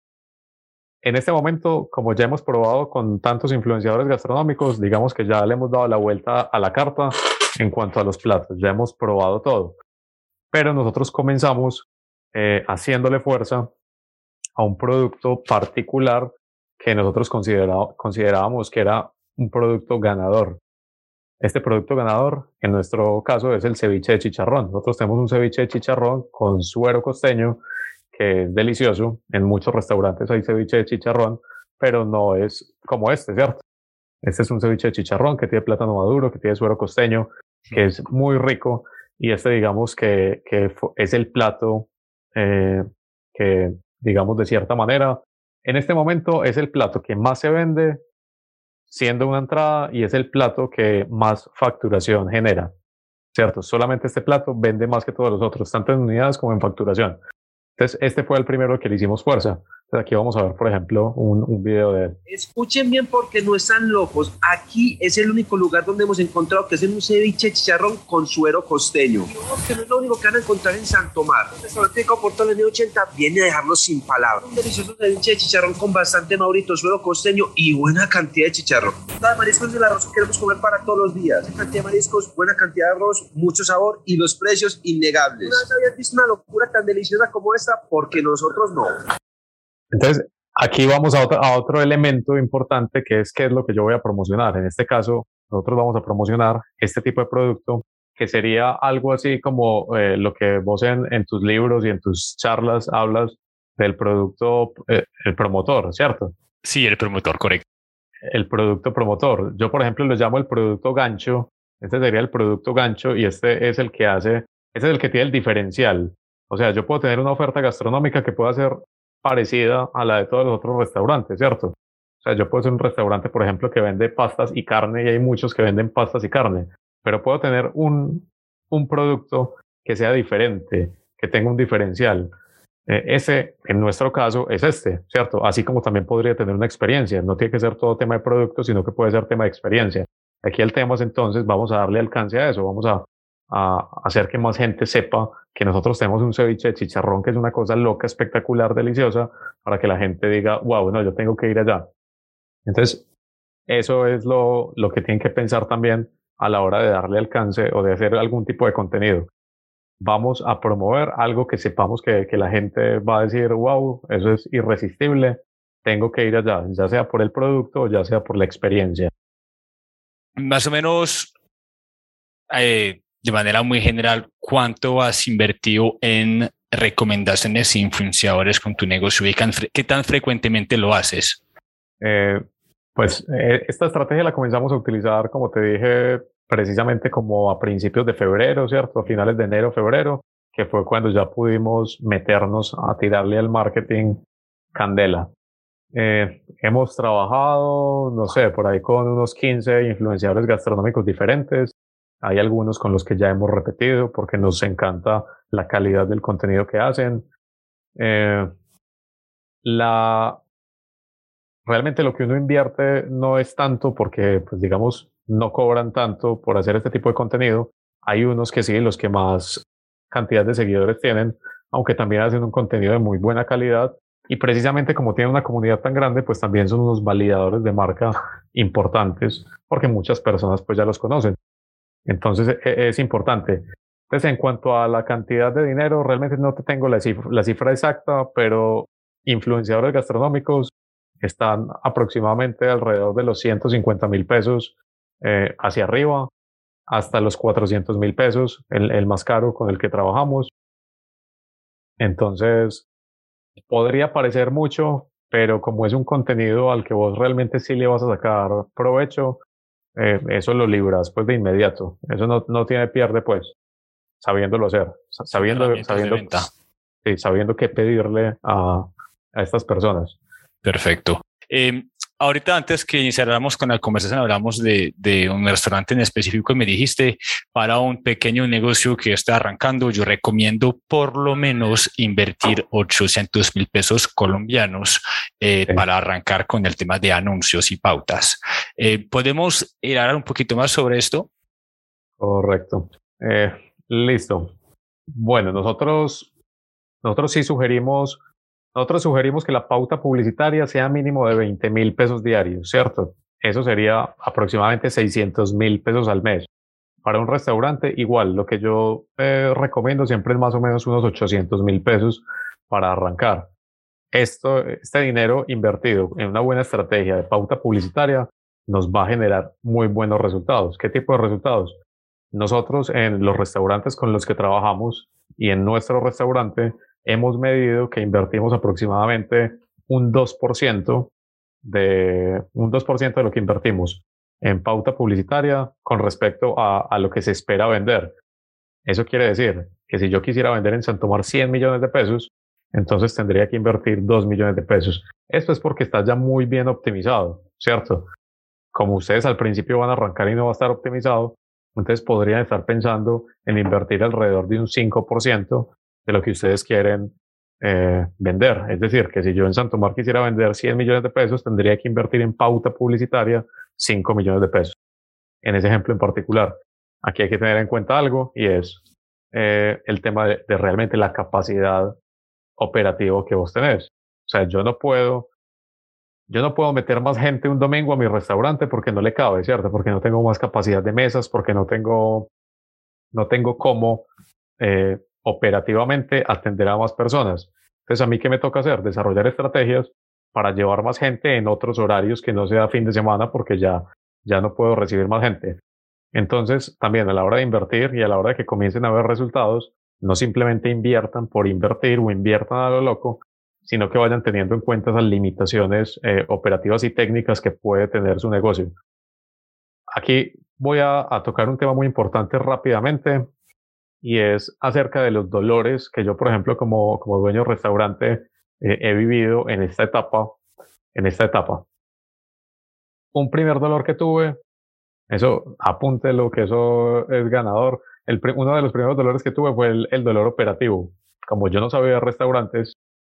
En este momento, como ya hemos probado con tantos influenciadores gastronómicos, digamos que ya le hemos dado la vuelta a la carta en cuanto a los platos. Ya hemos probado todo. Pero nosotros comenzamos eh, haciéndole fuerza a un producto particular que nosotros considerábamos que era un producto ganador. Este producto ganador, en nuestro caso, es el ceviche de chicharrón. Nosotros tenemos un ceviche de chicharrón con suero costeño, que es delicioso. En muchos restaurantes hay ceviche de chicharrón, pero no es como este, ¿cierto? Este es un ceviche de chicharrón que tiene plátano maduro, que tiene suero costeño, que es muy rico. Y este, digamos, que, que es el plato eh, que, digamos, de cierta manera, en este momento es el plato que más se vende siendo una entrada y es el plato que más facturación genera, ¿cierto? Solamente este plato vende más que todos los otros, tanto en unidades como en facturación. Entonces, este fue el primero que le hicimos fuerza. Entonces, aquí vamos a ver, por ejemplo, un, un, video de él. Escuchen bien porque no están locos. Aquí es el único lugar donde hemos encontrado que es un ceviche chicharrón con suero costeño. que no es lo único que van a encontrar en Santo Mar. El restaurante de Portal en 80 viene a dejarlos sin palabras. Un delicioso ceviche de chicharrón con bastante maurito, suero costeño y buena cantidad de chicharrón. de mariscos del arroz que queremos comer para todos los días. cantidad de mariscos, buena cantidad de arroz, mucho sabor y los precios innegables. No habías visto una locura tan deliciosa como esta porque nosotros no. Entonces, aquí vamos a otro, a otro elemento importante que es qué es lo que yo voy a promocionar. En este caso, nosotros vamos a promocionar este tipo de producto que sería algo así como eh, lo que vos en, en, tus libros y en tus charlas hablas del producto, eh, el promotor, ¿cierto? Sí, el promotor, correcto. El producto promotor. Yo, por ejemplo, lo llamo el producto gancho. Este sería el producto gancho y este es el que hace ese es el que tiene el diferencial. O sea, yo puedo tener una oferta gastronómica que pueda ser parecida a la de todos los otros restaurantes, ¿cierto? O sea, yo puedo ser un restaurante, por ejemplo, que vende pastas y carne y hay muchos que venden pastas y carne, pero puedo tener un, un producto que sea diferente, que tenga un diferencial. Eh, ese, en nuestro caso, es este, ¿cierto? Así como también podría tener una experiencia. No tiene que ser todo tema de producto, sino que puede ser tema de experiencia. Aquí el tema es entonces, vamos a darle alcance a eso, vamos a, a hacer que más gente sepa que nosotros tenemos un ceviche de chicharrón que es una cosa loca, espectacular, deliciosa, para que la gente diga, wow, no, yo tengo que ir allá. Entonces, eso es lo, lo que tienen que pensar también a la hora de darle alcance o de hacer algún tipo de contenido. Vamos a promover algo que sepamos que, que la gente va a decir, wow, eso es irresistible, tengo que ir allá, ya sea por el producto o ya sea por la experiencia. Más o menos, eh, de manera muy general, ¿cuánto has invertido en recomendaciones e influenciadores con tu negocio qué tan frecuentemente lo haces? Eh, pues eh, esta estrategia la comenzamos a utilizar, como te dije, precisamente como a principios de febrero, ¿cierto? A finales de enero, febrero, que fue cuando ya pudimos meternos a tirarle al marketing candela. Eh, hemos trabajado, no sé, por ahí con unos 15 influenciadores gastronómicos diferentes. Hay algunos con los que ya hemos repetido porque nos encanta la calidad del contenido que hacen. Eh, la, realmente lo que uno invierte no es tanto porque, pues digamos, no cobran tanto por hacer este tipo de contenido. Hay unos que sí, los que más cantidad de seguidores tienen, aunque también hacen un contenido de muy buena calidad. Y precisamente como tienen una comunidad tan grande, pues también son unos validadores de marca importantes, porque muchas personas pues ya los conocen. Entonces e, e, es importante. Entonces, en cuanto a la cantidad de dinero, realmente no te tengo la cifra, la cifra exacta, pero influenciadores gastronómicos están aproximadamente alrededor de los 150 mil pesos eh, hacia arriba, hasta los 400 mil pesos, el, el más caro con el que trabajamos. Entonces, podría parecer mucho, pero como es un contenido al que vos realmente sí le vas a sacar provecho, eh, eso lo libras pues de inmediato. Eso no, no tiene pierde pues, sabiéndolo hacer, sabiendo, sabiendo, sí, sabiendo qué pedirle a, a estas personas. Perfecto. Eh, ahorita antes que iniciáramos con la conversación hablamos de, de, un restaurante en específico y me dijiste para un pequeño negocio que está arrancando yo recomiendo por lo menos invertir 800 mil pesos colombianos eh, sí. para arrancar con el tema de anuncios y pautas. Eh, ¿Podemos ir a hablar un poquito más sobre esto? Correcto. Eh, listo. Bueno, nosotros, nosotros sí sugerimos nosotros sugerimos que la pauta publicitaria sea mínimo de 20 mil pesos diarios, ¿cierto? Eso sería aproximadamente 600 mil pesos al mes. Para un restaurante, igual, lo que yo eh, recomiendo siempre es más o menos unos 800 mil pesos para arrancar. Esto, este dinero invertido en una buena estrategia de pauta publicitaria nos va a generar muy buenos resultados. ¿Qué tipo de resultados? Nosotros en los restaurantes con los que trabajamos y en nuestro restaurante hemos medido que invertimos aproximadamente un 2% de, un 2% de lo que invertimos en pauta publicitaria con respecto a, a, lo que se espera vender. Eso quiere decir que si yo quisiera vender en Santomar 100 millones de pesos, entonces tendría que invertir 2 millones de pesos. Esto es porque está ya muy bien optimizado, ¿cierto? Como ustedes al principio van a arrancar y no va a estar optimizado, entonces podrían estar pensando en invertir alrededor de un 5% de lo que ustedes quieren eh, vender. Es decir, que si yo en Santo Mar quisiera vender 100 millones de pesos, tendría que invertir en pauta publicitaria 5 millones de pesos. En ese ejemplo en particular, aquí hay que tener en cuenta algo y es eh, el tema de, realmente la capacidad operativa que vos tenés. O sea, yo no puedo, yo no puedo meter más gente un domingo a mi restaurante porque no le cabe, ¿cierto? Porque no tengo más capacidad de mesas, porque no tengo, no tengo cómo eh, operativamente atender a más personas. Entonces, ¿a mí qué me toca hacer? Desarrollar estrategias para llevar más gente en otros horarios que no sea fin de semana porque ya, ya no puedo recibir más gente. Entonces, también a la hora de invertir y a la hora de que comiencen a ver resultados, no simplemente inviertan por invertir o inviertan a lo loco, sino que vayan teniendo en cuenta esas limitaciones eh, operativas y técnicas que puede tener su negocio. Aquí voy a tocar un tema muy importante rápidamente y es acerca de los dolores que yo, por ejemplo, como, como dueño de restaurante, eh, he vivido en esta etapa, en esta etapa. Un primer dolor que tuve, eso, apúntelo que eso es ganador. El, uno de los primeros dolores que tuve fue el, dolor operativo. Como yo no sabía restaurantes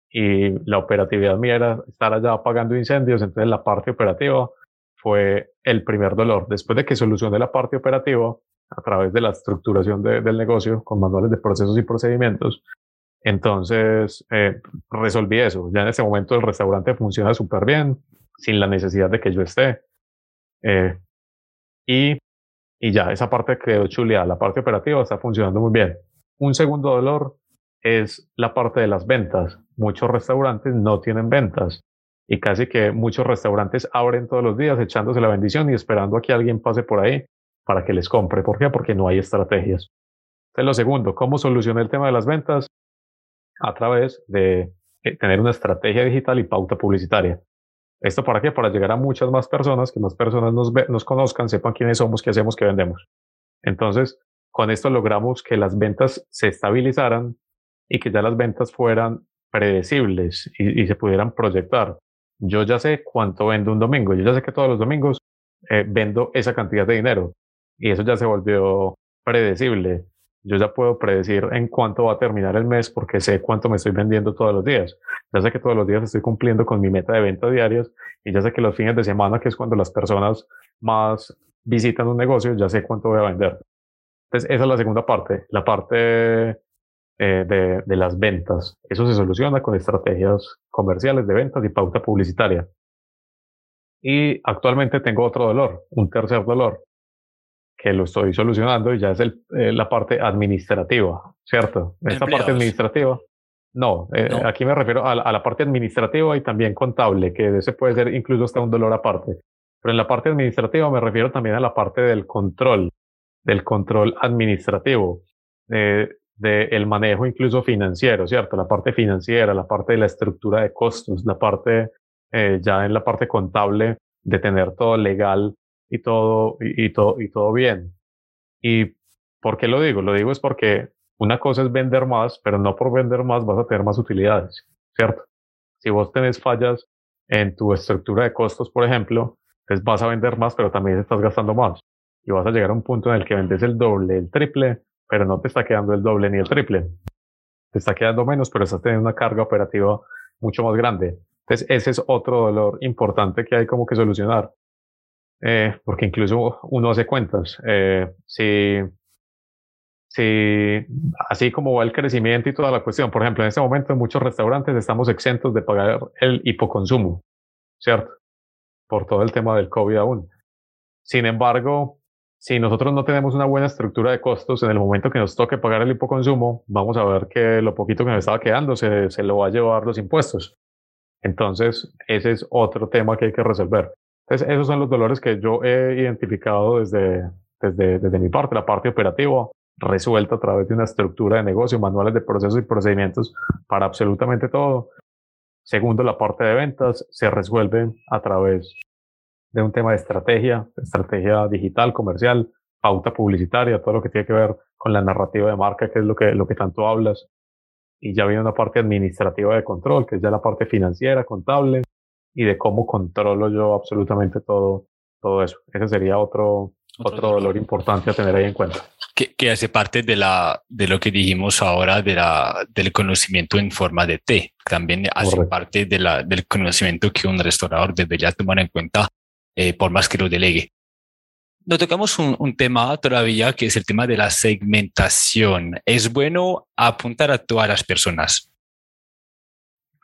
y la operatividad mía era estar allá apagando incendios, entonces la parte operativa fue el primer dolor. Después de que solucioné la parte operativa, a través de la estructuración del negocio con manuales de procesos y procedimientos. Entonces, eh, resolví eso. Ya en ese momento el restaurante funciona súper bien, sin la necesidad de que yo esté. Eh, y, y ya, esa parte quedó chuleada. La parte operativa está funcionando muy bien. Un segundo dolor es la parte de las ventas. Muchos restaurantes no tienen ventas y casi que muchos restaurantes abren todos los días echándose la bendición y esperando a que alguien pase por ahí para que les compre. ¿Por qué? Porque no hay estrategias. Entonces, lo segundo, ¿cómo solucionar el tema de las ventas? A través de eh, tener una estrategia digital y pauta publicitaria. ¿Esto para qué? Para llegar a muchas más personas, que más personas nos, conozcan, sepan quiénes somos, qué hacemos, qué vendemos. Entonces, con esto logramos que las ventas se estabilizaran y que ya las ventas fueran predecibles y, y se pudieran proyectar. Yo ya sé cuánto vendo un domingo, yo ya sé que todos los domingos eh, vendo esa cantidad de dinero y eso ya se volvió predecible. Yo ya puedo predecir en cuánto va a terminar el mes porque sé cuánto me estoy vendiendo todos los días. Ya sé que todos los días estoy cumpliendo con mi meta de venta diarias y ya sé que los fines de semana, que es cuando las personas más visitan un negocio, ya sé cuánto voy a vender. Entonces, esa es la segunda parte, la parte eh, de, de las ventas. Eso se soluciona con estrategias comerciales de ventas y pauta publicitaria. Y actualmente tengo otro dolor, un tercer dolor, que lo estoy solucionando y ya es el, eh, la parte administrativa, ¿cierto? Esta parte administrativa. No, eh, aquí me refiero a la, parte administrativa y también contable, que ese puede ser incluso hasta un dolor aparte. Pero en la parte administrativa me refiero también a la parte del control, del control administrativo, eh, del manejo incluso financiero, ¿cierto? La parte financiera, la parte de la estructura de costos, la parte ya en la parte contable de tener todo legal y todo, y, todo, y todo bien. ¿Y por qué lo digo? Lo digo es porque una cosa es vender más, pero no por vender más vas a tener más utilidades, ¿cierto? Si vos tenés fallas en tu estructura de costos, por ejemplo, entonces vas a vender más, pero también estás gastando más. Y vas a llegar a un punto en el que vendes el doble, el triple, pero no te está quedando el doble ni el triple. Te está quedando menos, pero estás teniendo una carga operativa mucho más grande. Entonces, ese es otro dolor importante que hay como que solucionar. Eh, porque incluso uno hace cuentas. Eh, si, así como va el crecimiento y toda la cuestión, por ejemplo, en este momento en muchos restaurantes estamos exentos de pagar el hipoconsumo, ¿cierto? Por todo el tema del COVID aún. Sin embargo, si nosotros no tenemos una buena estructura de costos, en el momento que nos toque pagar el hipoconsumo, vamos a ver que lo poquito que nos estaba quedando se, se lo va a llevar los impuestos. Entonces, ese es otro tema que hay que resolver. Entonces, esos son los dolores que yo he identificado desde, desde, desde mi parte, la parte operativa, resuelta a través de una estructura de negocio, manuales de procesos y procedimientos para absolutamente todo. Segundo, la parte de ventas se resuelve a través de un tema de estrategia, estrategia digital, comercial, pauta publicitaria, todo lo que tiene que ver con la narrativa de marca, que es lo que, lo que tanto hablas. Y ya viene una parte administrativa de control, que es ya la parte financiera, contable, y de cómo controlo yo absolutamente todo, todo eso. Ese sería otro, otro, dolor. importante a tener ahí en cuenta. Que, que, hace parte de, la, de lo que dijimos ahora de la, del conocimiento en forma de T. También hace parte de la, del conocimiento que un restaurador debería tomar en cuenta eh, por más que lo delegue. Nos tocamos un, un, tema todavía que es el tema de la segmentación. ¿Es bueno apuntar a todas las personas?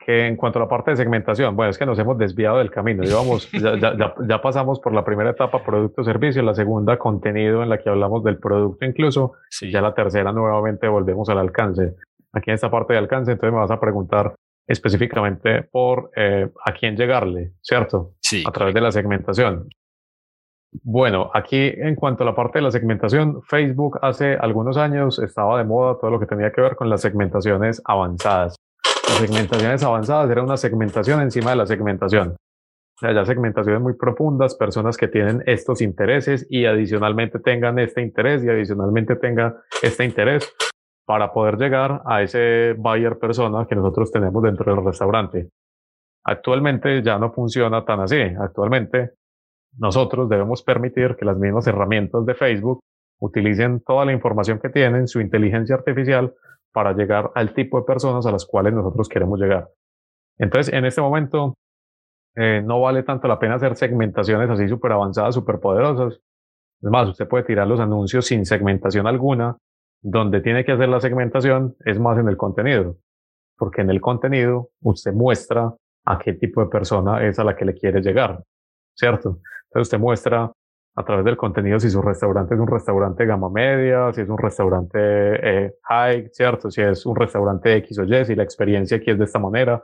En cuanto a la parte de segmentación, bueno, es que nos hemos desviado del camino. ya, ya, ya, pasamos por la primera etapa, producto-servicio, la segunda, contenido, en la que hablamos del producto incluso, y ya la tercera, nuevamente volvemos al alcance. Aquí en esta parte de alcance, entonces me vas a preguntar específicamente por eh, a quién llegarle, ¿cierto? Sí. A través de la segmentación. Bueno, aquí en cuanto a la parte de la segmentación, Facebook hace algunos años estaba de moda todo lo que tenía que ver con las segmentaciones avanzadas. Las segmentaciones avanzadas era una segmentación encima de la segmentación. O sea, ya segmentaciones muy profundas, personas que tienen estos intereses y adicionalmente tengan este interés y adicionalmente tengan este interés para poder llegar a ese buyer persona que nosotros tenemos dentro del restaurante. Actualmente ya no funciona tan así. Actualmente nosotros debemos permitir que las mismas herramientas de Facebook utilicen toda la información que tienen, su inteligencia artificial, para llegar al tipo de personas a las cuales nosotros queremos llegar. Entonces, en este momento, eh, no vale tanto la pena hacer segmentaciones así súper avanzadas, súper poderosas. Es más, usted puede tirar los anuncios sin segmentación alguna. Donde tiene que hacer la segmentación es más en el contenido, porque en el contenido usted muestra a qué tipo de persona es a la que le quiere llegar, ¿cierto? Entonces usted muestra a través del contenido si su restaurante es un restaurante gama media, si es un restaurante eh, high, ¿cierto? Si es un restaurante X o Y, si la experiencia aquí es de esta manera.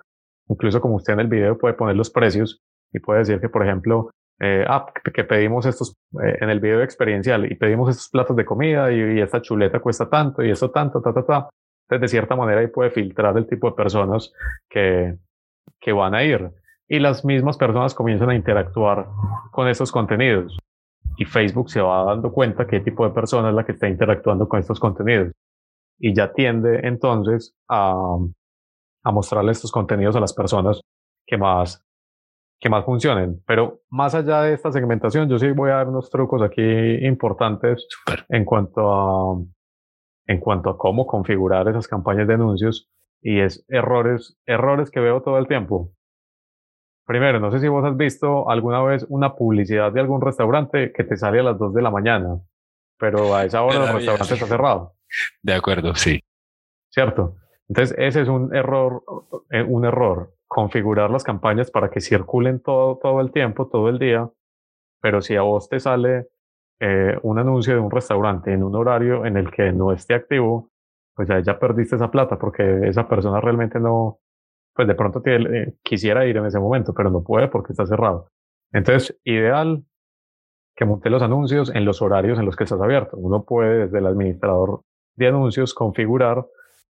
Incluso como usted en el video puede poner los precios y puede decir que, por ejemplo, eh, ah, que pedimos estos, eh, en el video experiencial y pedimos estos platos de comida y, y, esta chuleta cuesta tanto y eso tanto, ta, ta, ta. Entonces, de cierta manera ahí puede filtrar el tipo de personas que, que van a ir. Y las mismas personas comienzan a interactuar con estos contenidos. Y Facebook se va dando cuenta qué tipo de persona es la que está interactuando con estos contenidos. Y ya tiende entonces a, a mostrarle estos contenidos a las personas que más, que más funcionen. Pero más allá de esta segmentación, yo sí voy a dar unos trucos aquí importantes en cuanto a, en cuanto a cómo configurar esas campañas de anuncios y es errores, errores que veo todo el tiempo. Primero, no sé si vos has visto alguna vez una publicidad de algún restaurante que te sale a las 2 de la mañana, pero a esa hora el restaurante está cerrado. De acuerdo, sí. ¿Cierto? Entonces, ese es un error, eh, un error, configurar las campañas para que circulen todo, todo el tiempo, todo el día, pero si a vos te sale eh, un anuncio de un restaurante en un horario en el que no esté activo, pues ahí ya perdiste esa plata porque esa persona realmente no, pues de pronto tiene, eh, quisiera ir en ese momento, pero no puede porque está cerrado. Entonces, ideal que monte los anuncios en los horarios en los que estás abierto. Uno puede desde el administrador de anuncios configurar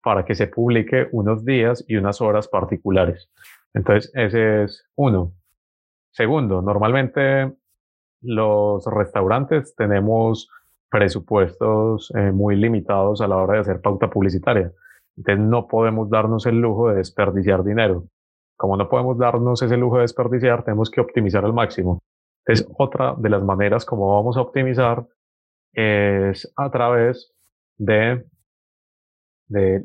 para que se publique unos días y unas horas particulares. Entonces, ese es uno. Segundo, normalmente los restaurantes tenemos presupuestos eh, muy limitados a la hora de hacer pauta publicitaria. Entonces no podemos darnos el lujo de desperdiciar dinero. Como no podemos darnos ese lujo de desperdiciar, tenemos que optimizar al máximo. Es otra de las maneras como vamos a optimizar es a través de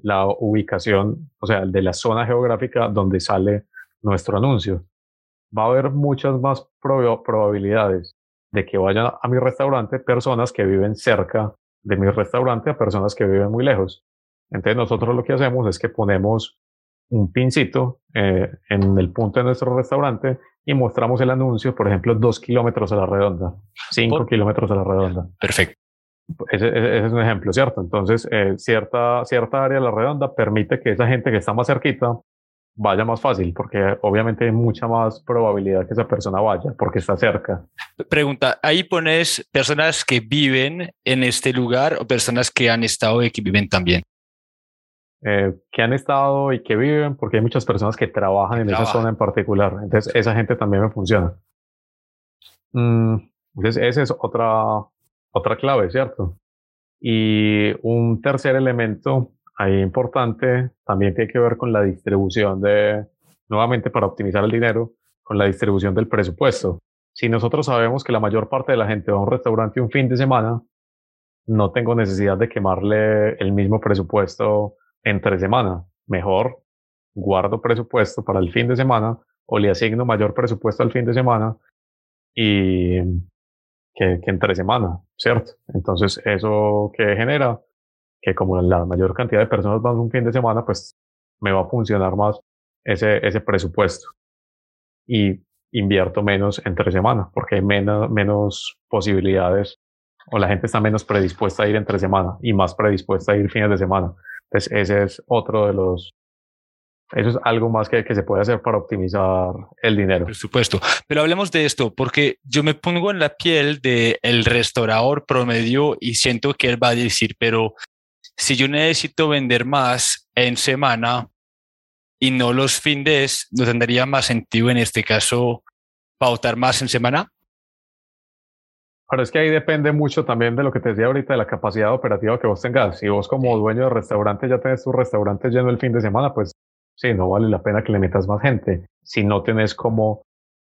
la ubicación, o sea, de la zona geográfica donde sale nuestro anuncio. Va a haber muchas más probabilidades de que vayan a mi restaurante personas que viven cerca de mi restaurante a personas que viven muy lejos. Entonces nosotros lo que hacemos es que ponemos un pincito eh, en el punto de nuestro restaurante y mostramos el anuncio, por ejemplo, dos kilómetros a la redonda, cinco kilómetros a la redonda. Perfecto. Ese, ese, es un ejemplo, ¿cierto? Entonces, eh, cierta, cierta área a la redonda permite que esa gente que está más cerquita vaya más fácil, porque obviamente hay mucha más probabilidad que esa persona vaya, porque está cerca. Pregunta, ahí pones personas que viven en este lugar o personas que han estado y que viven también. Eh, que han estado y que viven, porque hay muchas personas que trabajan en esa zona en particular. Entonces, esa gente también me funciona. Mm, entonces, esa es otra, otra clave, ¿cierto? Y un tercer elemento ahí importante también tiene que ver con la distribución de, nuevamente para optimizar el dinero, con la distribución del presupuesto. Si nosotros sabemos que la mayor parte de la gente va a un restaurante un fin de semana, no tengo necesidad de quemarle el mismo presupuesto entre semana. Mejor guardo presupuesto para el fin de semana o le asigno mayor presupuesto al fin de semana y que, entre semana, ¿cierto? Entonces, eso que genera que como la mayor cantidad de personas van un fin de semana, pues me va a funcionar más ese, ese presupuesto. Y invierto menos entre semana, porque hay menos, menos posibilidades o la gente está menos predispuesta a ir entre semana y más predispuesta a ir fines de semana. Entonces, ese es otro de los, eso es algo más que, que, se puede hacer para optimizar el dinero. Por supuesto. Pero hablemos de esto, porque yo me pongo en la piel del el restaurador promedio y siento que él va a decir, pero si yo necesito vender más en semana y no los fines, ¿no tendría más sentido en este caso pautar más en semana? Pero es que ahí depende mucho también de lo que te decía ahorita, de la capacidad operativa que vos tengas. Si vos como dueño de restaurante ya tenés tu restaurante lleno el fin de semana, pues sí, no vale la pena que le metas más gente si no tenés cómo,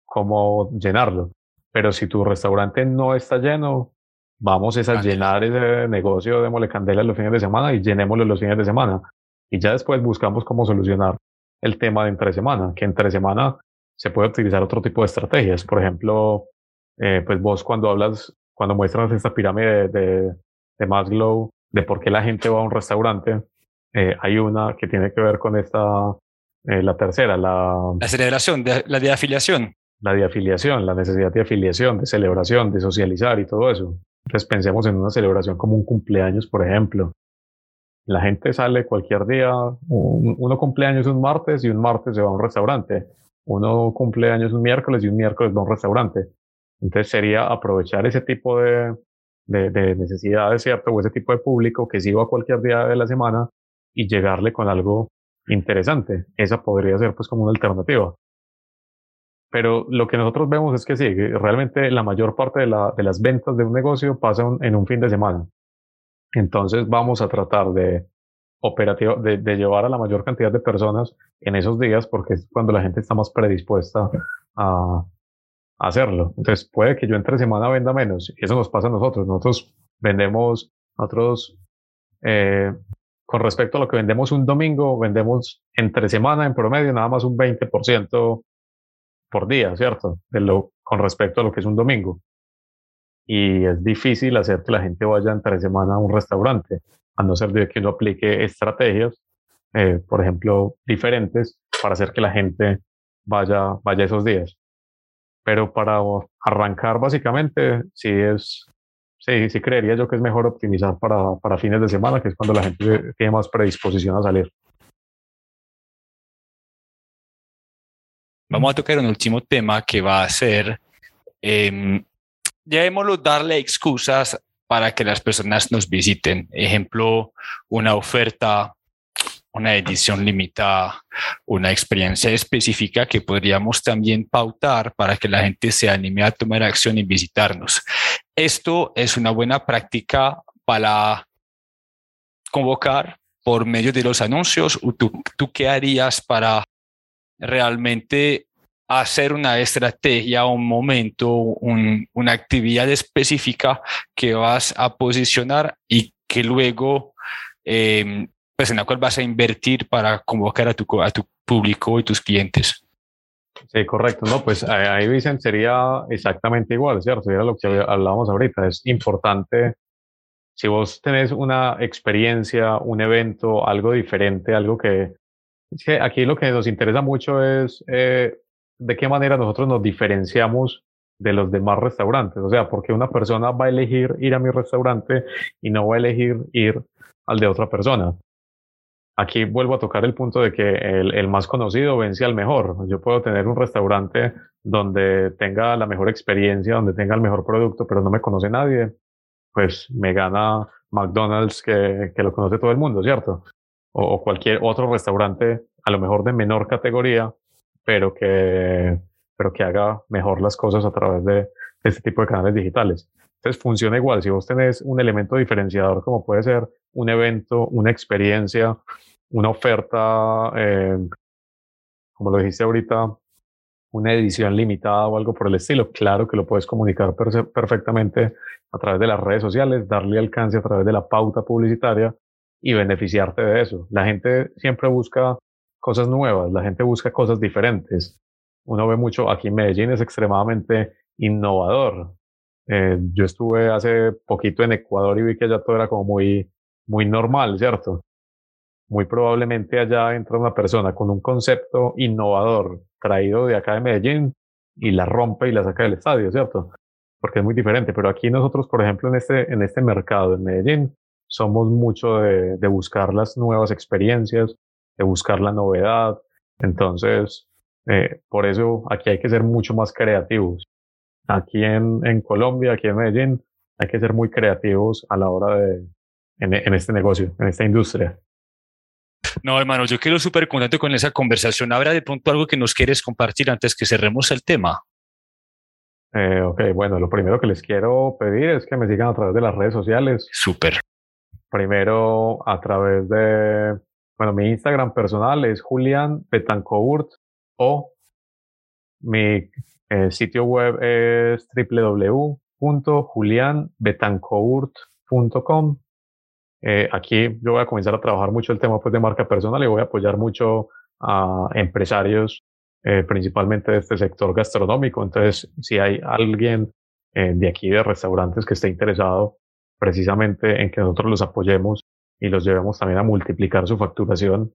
cómo llenarlo. Pero si tu restaurante no está lleno, vamos a llenar ese negocio, démosle candela los fines de semana y llenémoslo los fines de semana. Y ya después buscamos cómo solucionar el tema de entre semana, que entre semana se puede utilizar otro tipo de estrategias. Por ejemplo, eh, pues vos cuando hablas, cuando muestras esta pirámide de, de, Maslow, de por qué la gente va a un restaurante, eh, hay una que tiene que ver con esta, eh, la tercera, la... La celebración, la de afiliación. La de afiliación, la necesidad de afiliación, de celebración, de socializar y todo eso. Entonces pensemos en una celebración como un cumpleaños, por ejemplo. La gente sale cualquier día, uno cumpleaños un martes y un martes se va a un restaurante. Uno cumpleaños un miércoles y un miércoles va a un restaurante. Entonces sería aprovechar ese tipo de, de, de necesidades, ¿cierto? O ese tipo de público que siga cualquier día de la semana y llegarle con algo interesante. Esa podría ser pues como una alternativa. Pero lo que nosotros vemos es que sí, realmente la mayor parte de, la, de las ventas de un negocio pasan en un fin de semana. Entonces vamos a tratar de, operativo, de, de, llevar a la mayor cantidad de personas en esos días porque es cuando la gente está más predispuesta a, hacerlo. Entonces puede que yo entre semana venda menos. Y eso nos pasa a nosotros. Nosotros vendemos, nosotros, eh, con respecto a lo que vendemos un domingo, vendemos entre semana en promedio nada más un 20% por día, ¿cierto? De lo, con respecto a lo que es un domingo. Y es difícil hacer que la gente vaya entre semana a un restaurante, a no ser que uno aplique estrategias, eh, por ejemplo, diferentes para hacer que la gente vaya, vaya esos días. Pero para arrancar, básicamente, sí es, sí, sí creería yo que es mejor optimizar para, para fines de semana, que es cuando la gente tiene más predisposición a salir. Vamos a tocar un último tema que va a ser, eh, llamémoslo, darle excusas para que las personas nos visiten. Ejemplo, una oferta una edición limitada, una experiencia específica que podríamos también pautar para que la gente se anime a tomar acción y visitarnos. Esto es una buena práctica para convocar por medio de los anuncios. ¿Tú, tú qué harías para realmente hacer una estrategia, un momento, una actividad específica que vas a posicionar y que luego eh, pues en la cual vas a invertir para convocar a tu, público y tus clientes. Sí, correcto. No, pues ahí dicen sería exactamente igual, ¿cierto? Era lo que hablábamos ahorita. Es importante, si vos tenés una experiencia, un evento, algo diferente, algo que... Es que aquí lo que nos interesa mucho es eh, de qué manera nosotros nos diferenciamos de los demás restaurantes. O sea, porque una persona va a elegir ir a mi restaurante y no va a elegir ir al de otra persona aquí vuelvo a tocar el punto de que el, el, más conocido vence al mejor. Yo puedo tener un restaurante donde tenga la mejor experiencia, donde tenga el mejor producto, pero no me conoce nadie, pues me gana McDonald's que, que lo conoce todo el mundo, ¿cierto? O, o, cualquier otro restaurante, a lo mejor de menor categoría, pero que, pero que haga mejor las cosas a través de, de este tipo de canales digitales. Entonces funciona igual. Si vos tenés un elemento diferenciador como puede ser un evento, una experiencia, una oferta, eh, como lo dijiste ahorita, una edición limitada o algo por el estilo, claro que lo puedes comunicar perfectamente a través de las redes sociales, darle alcance a través de la pauta publicitaria y beneficiarte de eso. La gente siempre busca cosas nuevas, la gente busca cosas diferentes. Uno ve mucho, aquí en Medellín es extremadamente innovador. Eh, yo estuve hace poquito en Ecuador y vi que allá todo era como muy, muy normal, ¿cierto? Muy probablemente allá entra una persona con un concepto innovador traído de acá de Medellín y la rompe y la saca del estadio, ¿cierto? Porque es muy diferente. Pero aquí nosotros, por ejemplo, en este, en este mercado en Medellín, somos mucho de, de buscar las nuevas experiencias, de buscar la novedad. Entonces, eh, por eso aquí hay que ser mucho más creativos aquí en, en Colombia, aquí en Medellín, hay que ser muy creativos a la hora de, en, en este negocio, en esta industria. No, hermano, yo quiero súper contento con esa conversación. ¿Habrá de pronto algo que nos quieres compartir antes que cerremos el tema? Eh, ok, bueno, lo primero que les quiero pedir es que me sigan a través de las redes sociales. Súper. Primero a través de, bueno, mi Instagram personal es Julián Betancourt o mi eh, sitio web es www.julianbetancourt.com. Eh, aquí yo voy a comenzar a trabajar mucho el tema pues, de marca personal y voy a apoyar mucho a empresarios, eh, principalmente de este sector gastronómico. Entonces, si hay alguien eh, de aquí de restaurantes que esté interesado precisamente en que nosotros los apoyemos y los llevemos también a multiplicar su facturación,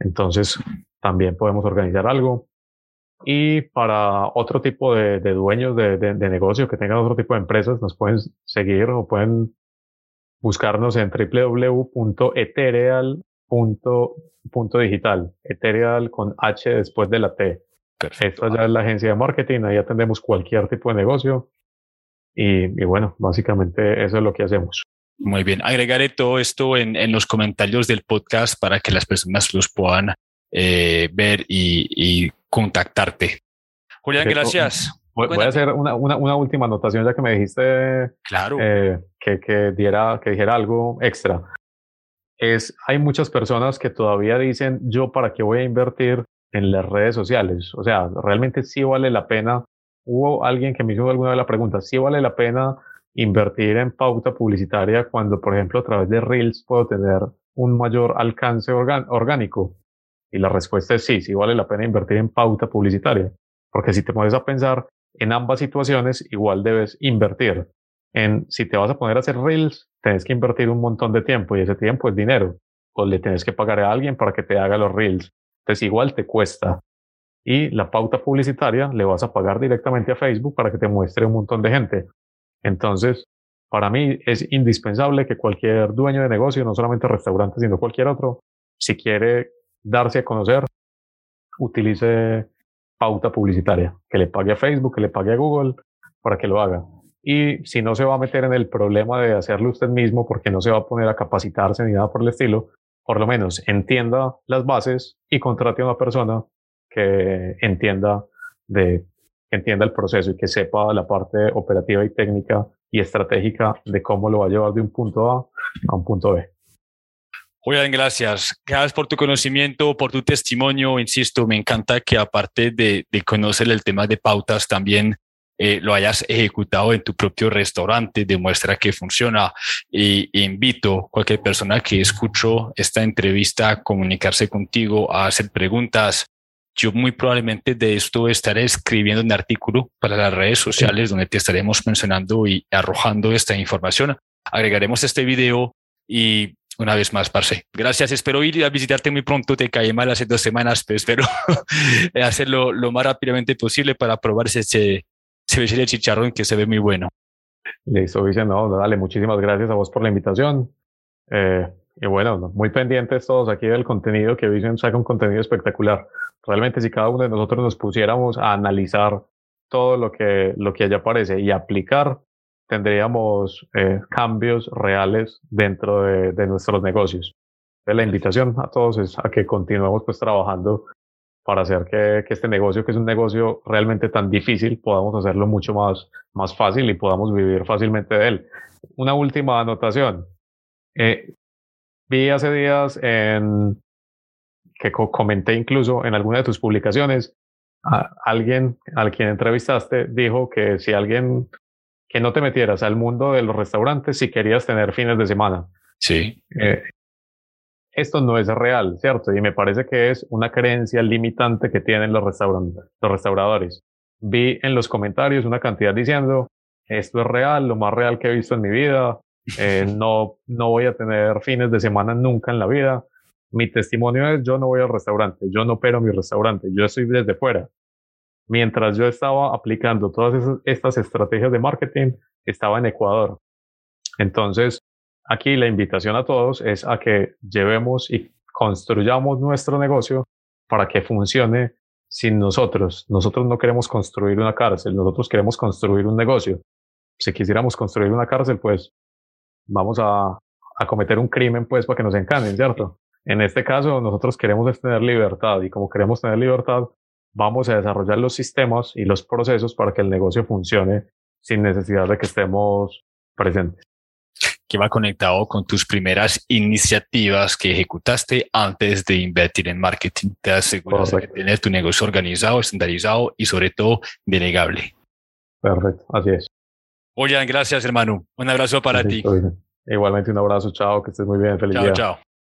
entonces también podemos organizar algo. Y para otro tipo de, de dueños de, de, de negocio que tengan otro tipo de empresas, nos pueden seguir o pueden buscarnos en www.ethereal.digital. Ethereal con H después de la T. Perfecto. Esta ya es la agencia de marketing, ahí atendemos cualquier tipo de negocio. Y, y, bueno, básicamente eso es lo que hacemos. Muy bien, agregaré todo esto en, en los comentarios del podcast para que las personas los puedan eh, ver y, y, contactarte. Julián, gracias. Voy, voy, a hacer una, una, una, última anotación ya que me dijiste claro. eh, que, que, diera, que dijera algo extra. Es, hay muchas personas que todavía dicen, yo para qué voy a invertir en las redes sociales. O sea, realmente sí vale la pena. Hubo alguien que me hizo alguna vez la pregunta, sí vale la pena invertir en pauta publicitaria cuando, por ejemplo, a través de Reels puedo tener un mayor alcance orgánico. Y la respuesta es sí, sí vale la pena invertir en pauta publicitaria. Porque si te pones a pensar, en ambas situaciones igual debes invertir. En si te vas a poner a hacer reels, tienes que invertir un montón de tiempo y ese tiempo es dinero. O le tienes que pagar a alguien para que te haga los reels. Entonces igual te cuesta. Y la pauta publicitaria le vas a pagar directamente a Facebook para que te muestre un montón de gente. Entonces, para mí es indispensable que cualquier dueño de negocio, no solamente restaurantes, sino cualquier otro, si quiere darse a conocer, utilice pauta publicitaria, que le pague a Facebook, que le pague a Google para que lo haga. Y si no se va a meter en el problema de hacerlo usted mismo, porque no se va a poner a capacitarse ni nada por el estilo, por lo menos entienda las bases y contrate a una persona que entienda de entienda el proceso y que sepa la parte operativa y técnica y estratégica de cómo lo va a llevar de un punto A a un punto B. Julián, gracias. Gracias por tu conocimiento, por tu testimonio. Insisto, me encanta que aparte de, de conocer el tema de pautas, también eh, lo hayas ejecutado en tu propio restaurante, demuestra que funciona. Y, y invito a cualquier persona que escuchó esta entrevista a comunicarse contigo, a hacer preguntas. Yo muy probablemente de esto estaré escribiendo un artículo para las redes sociales donde te estaremos mencionando y arrojando esta información. Agregaremos este video y una vez más, Parce. Gracias. Espero ir a visitarte muy pronto. Te caí mal hace dos semanas, pero espero hacerlo lo más rápidamente posible para probar ese, de chicharrón que se ve muy bueno. Listo, Vicente. No, dale, muchísimas gracias a vos por la invitación. Eh, y bueno, muy pendientes todos aquí del contenido, que Vicente saca un contenido espectacular. Realmente si cada uno de nosotros nos pusiéramos a analizar todo lo que, lo que allá aparece y aplicar, tendríamos eh, cambios reales dentro de, de nuestros negocios. La invitación a todos es a que continuemos pues trabajando para hacer que, que, este negocio, que es un negocio realmente tan difícil, podamos hacerlo mucho más, más fácil y podamos vivir fácilmente de él. Una última anotación. Eh, vi hace días en, que co comenté incluso en alguna de tus publicaciones, a alguien al quien entrevistaste dijo que si alguien que no te metieras al mundo de los restaurantes si querías tener fines de semana. Sí. Eh, esto no es real, ¿cierto? Y me parece que es una creencia limitante que tienen los, restaurantes, los restauradores. Vi en los comentarios una cantidad diciendo, esto es real, lo más real que he visto en mi vida, eh, no, no voy a tener fines de semana nunca en la vida. Mi testimonio es, yo no voy al restaurante, yo no opero mi restaurante, yo estoy desde fuera mientras yo estaba aplicando todas esas, estas estrategias de marketing, estaba en Ecuador. Entonces, aquí la invitación a todos es a que llevemos y construyamos nuestro negocio para que funcione sin nosotros. Nosotros no queremos construir una cárcel, nosotros queremos construir un negocio. Si quisiéramos construir una cárcel, pues vamos a, a cometer un crimen, pues, para que nos encanen, ¿cierto? En este caso, nosotros queremos tener libertad y como queremos tener libertad, vamos a desarrollar los sistemas y los procesos para que el negocio funcione sin necesidad de que estemos presentes. Que va conectado con tus primeras iniciativas que ejecutaste antes de invertir en marketing. Te aseguras de tener tu negocio organizado, estandarizado y sobre todo delegable. Perfecto, así es. Oigan, gracias hermano. Un abrazo para ti. Igualmente un abrazo, chao, que estés muy bien, feliz chao, día. Chao,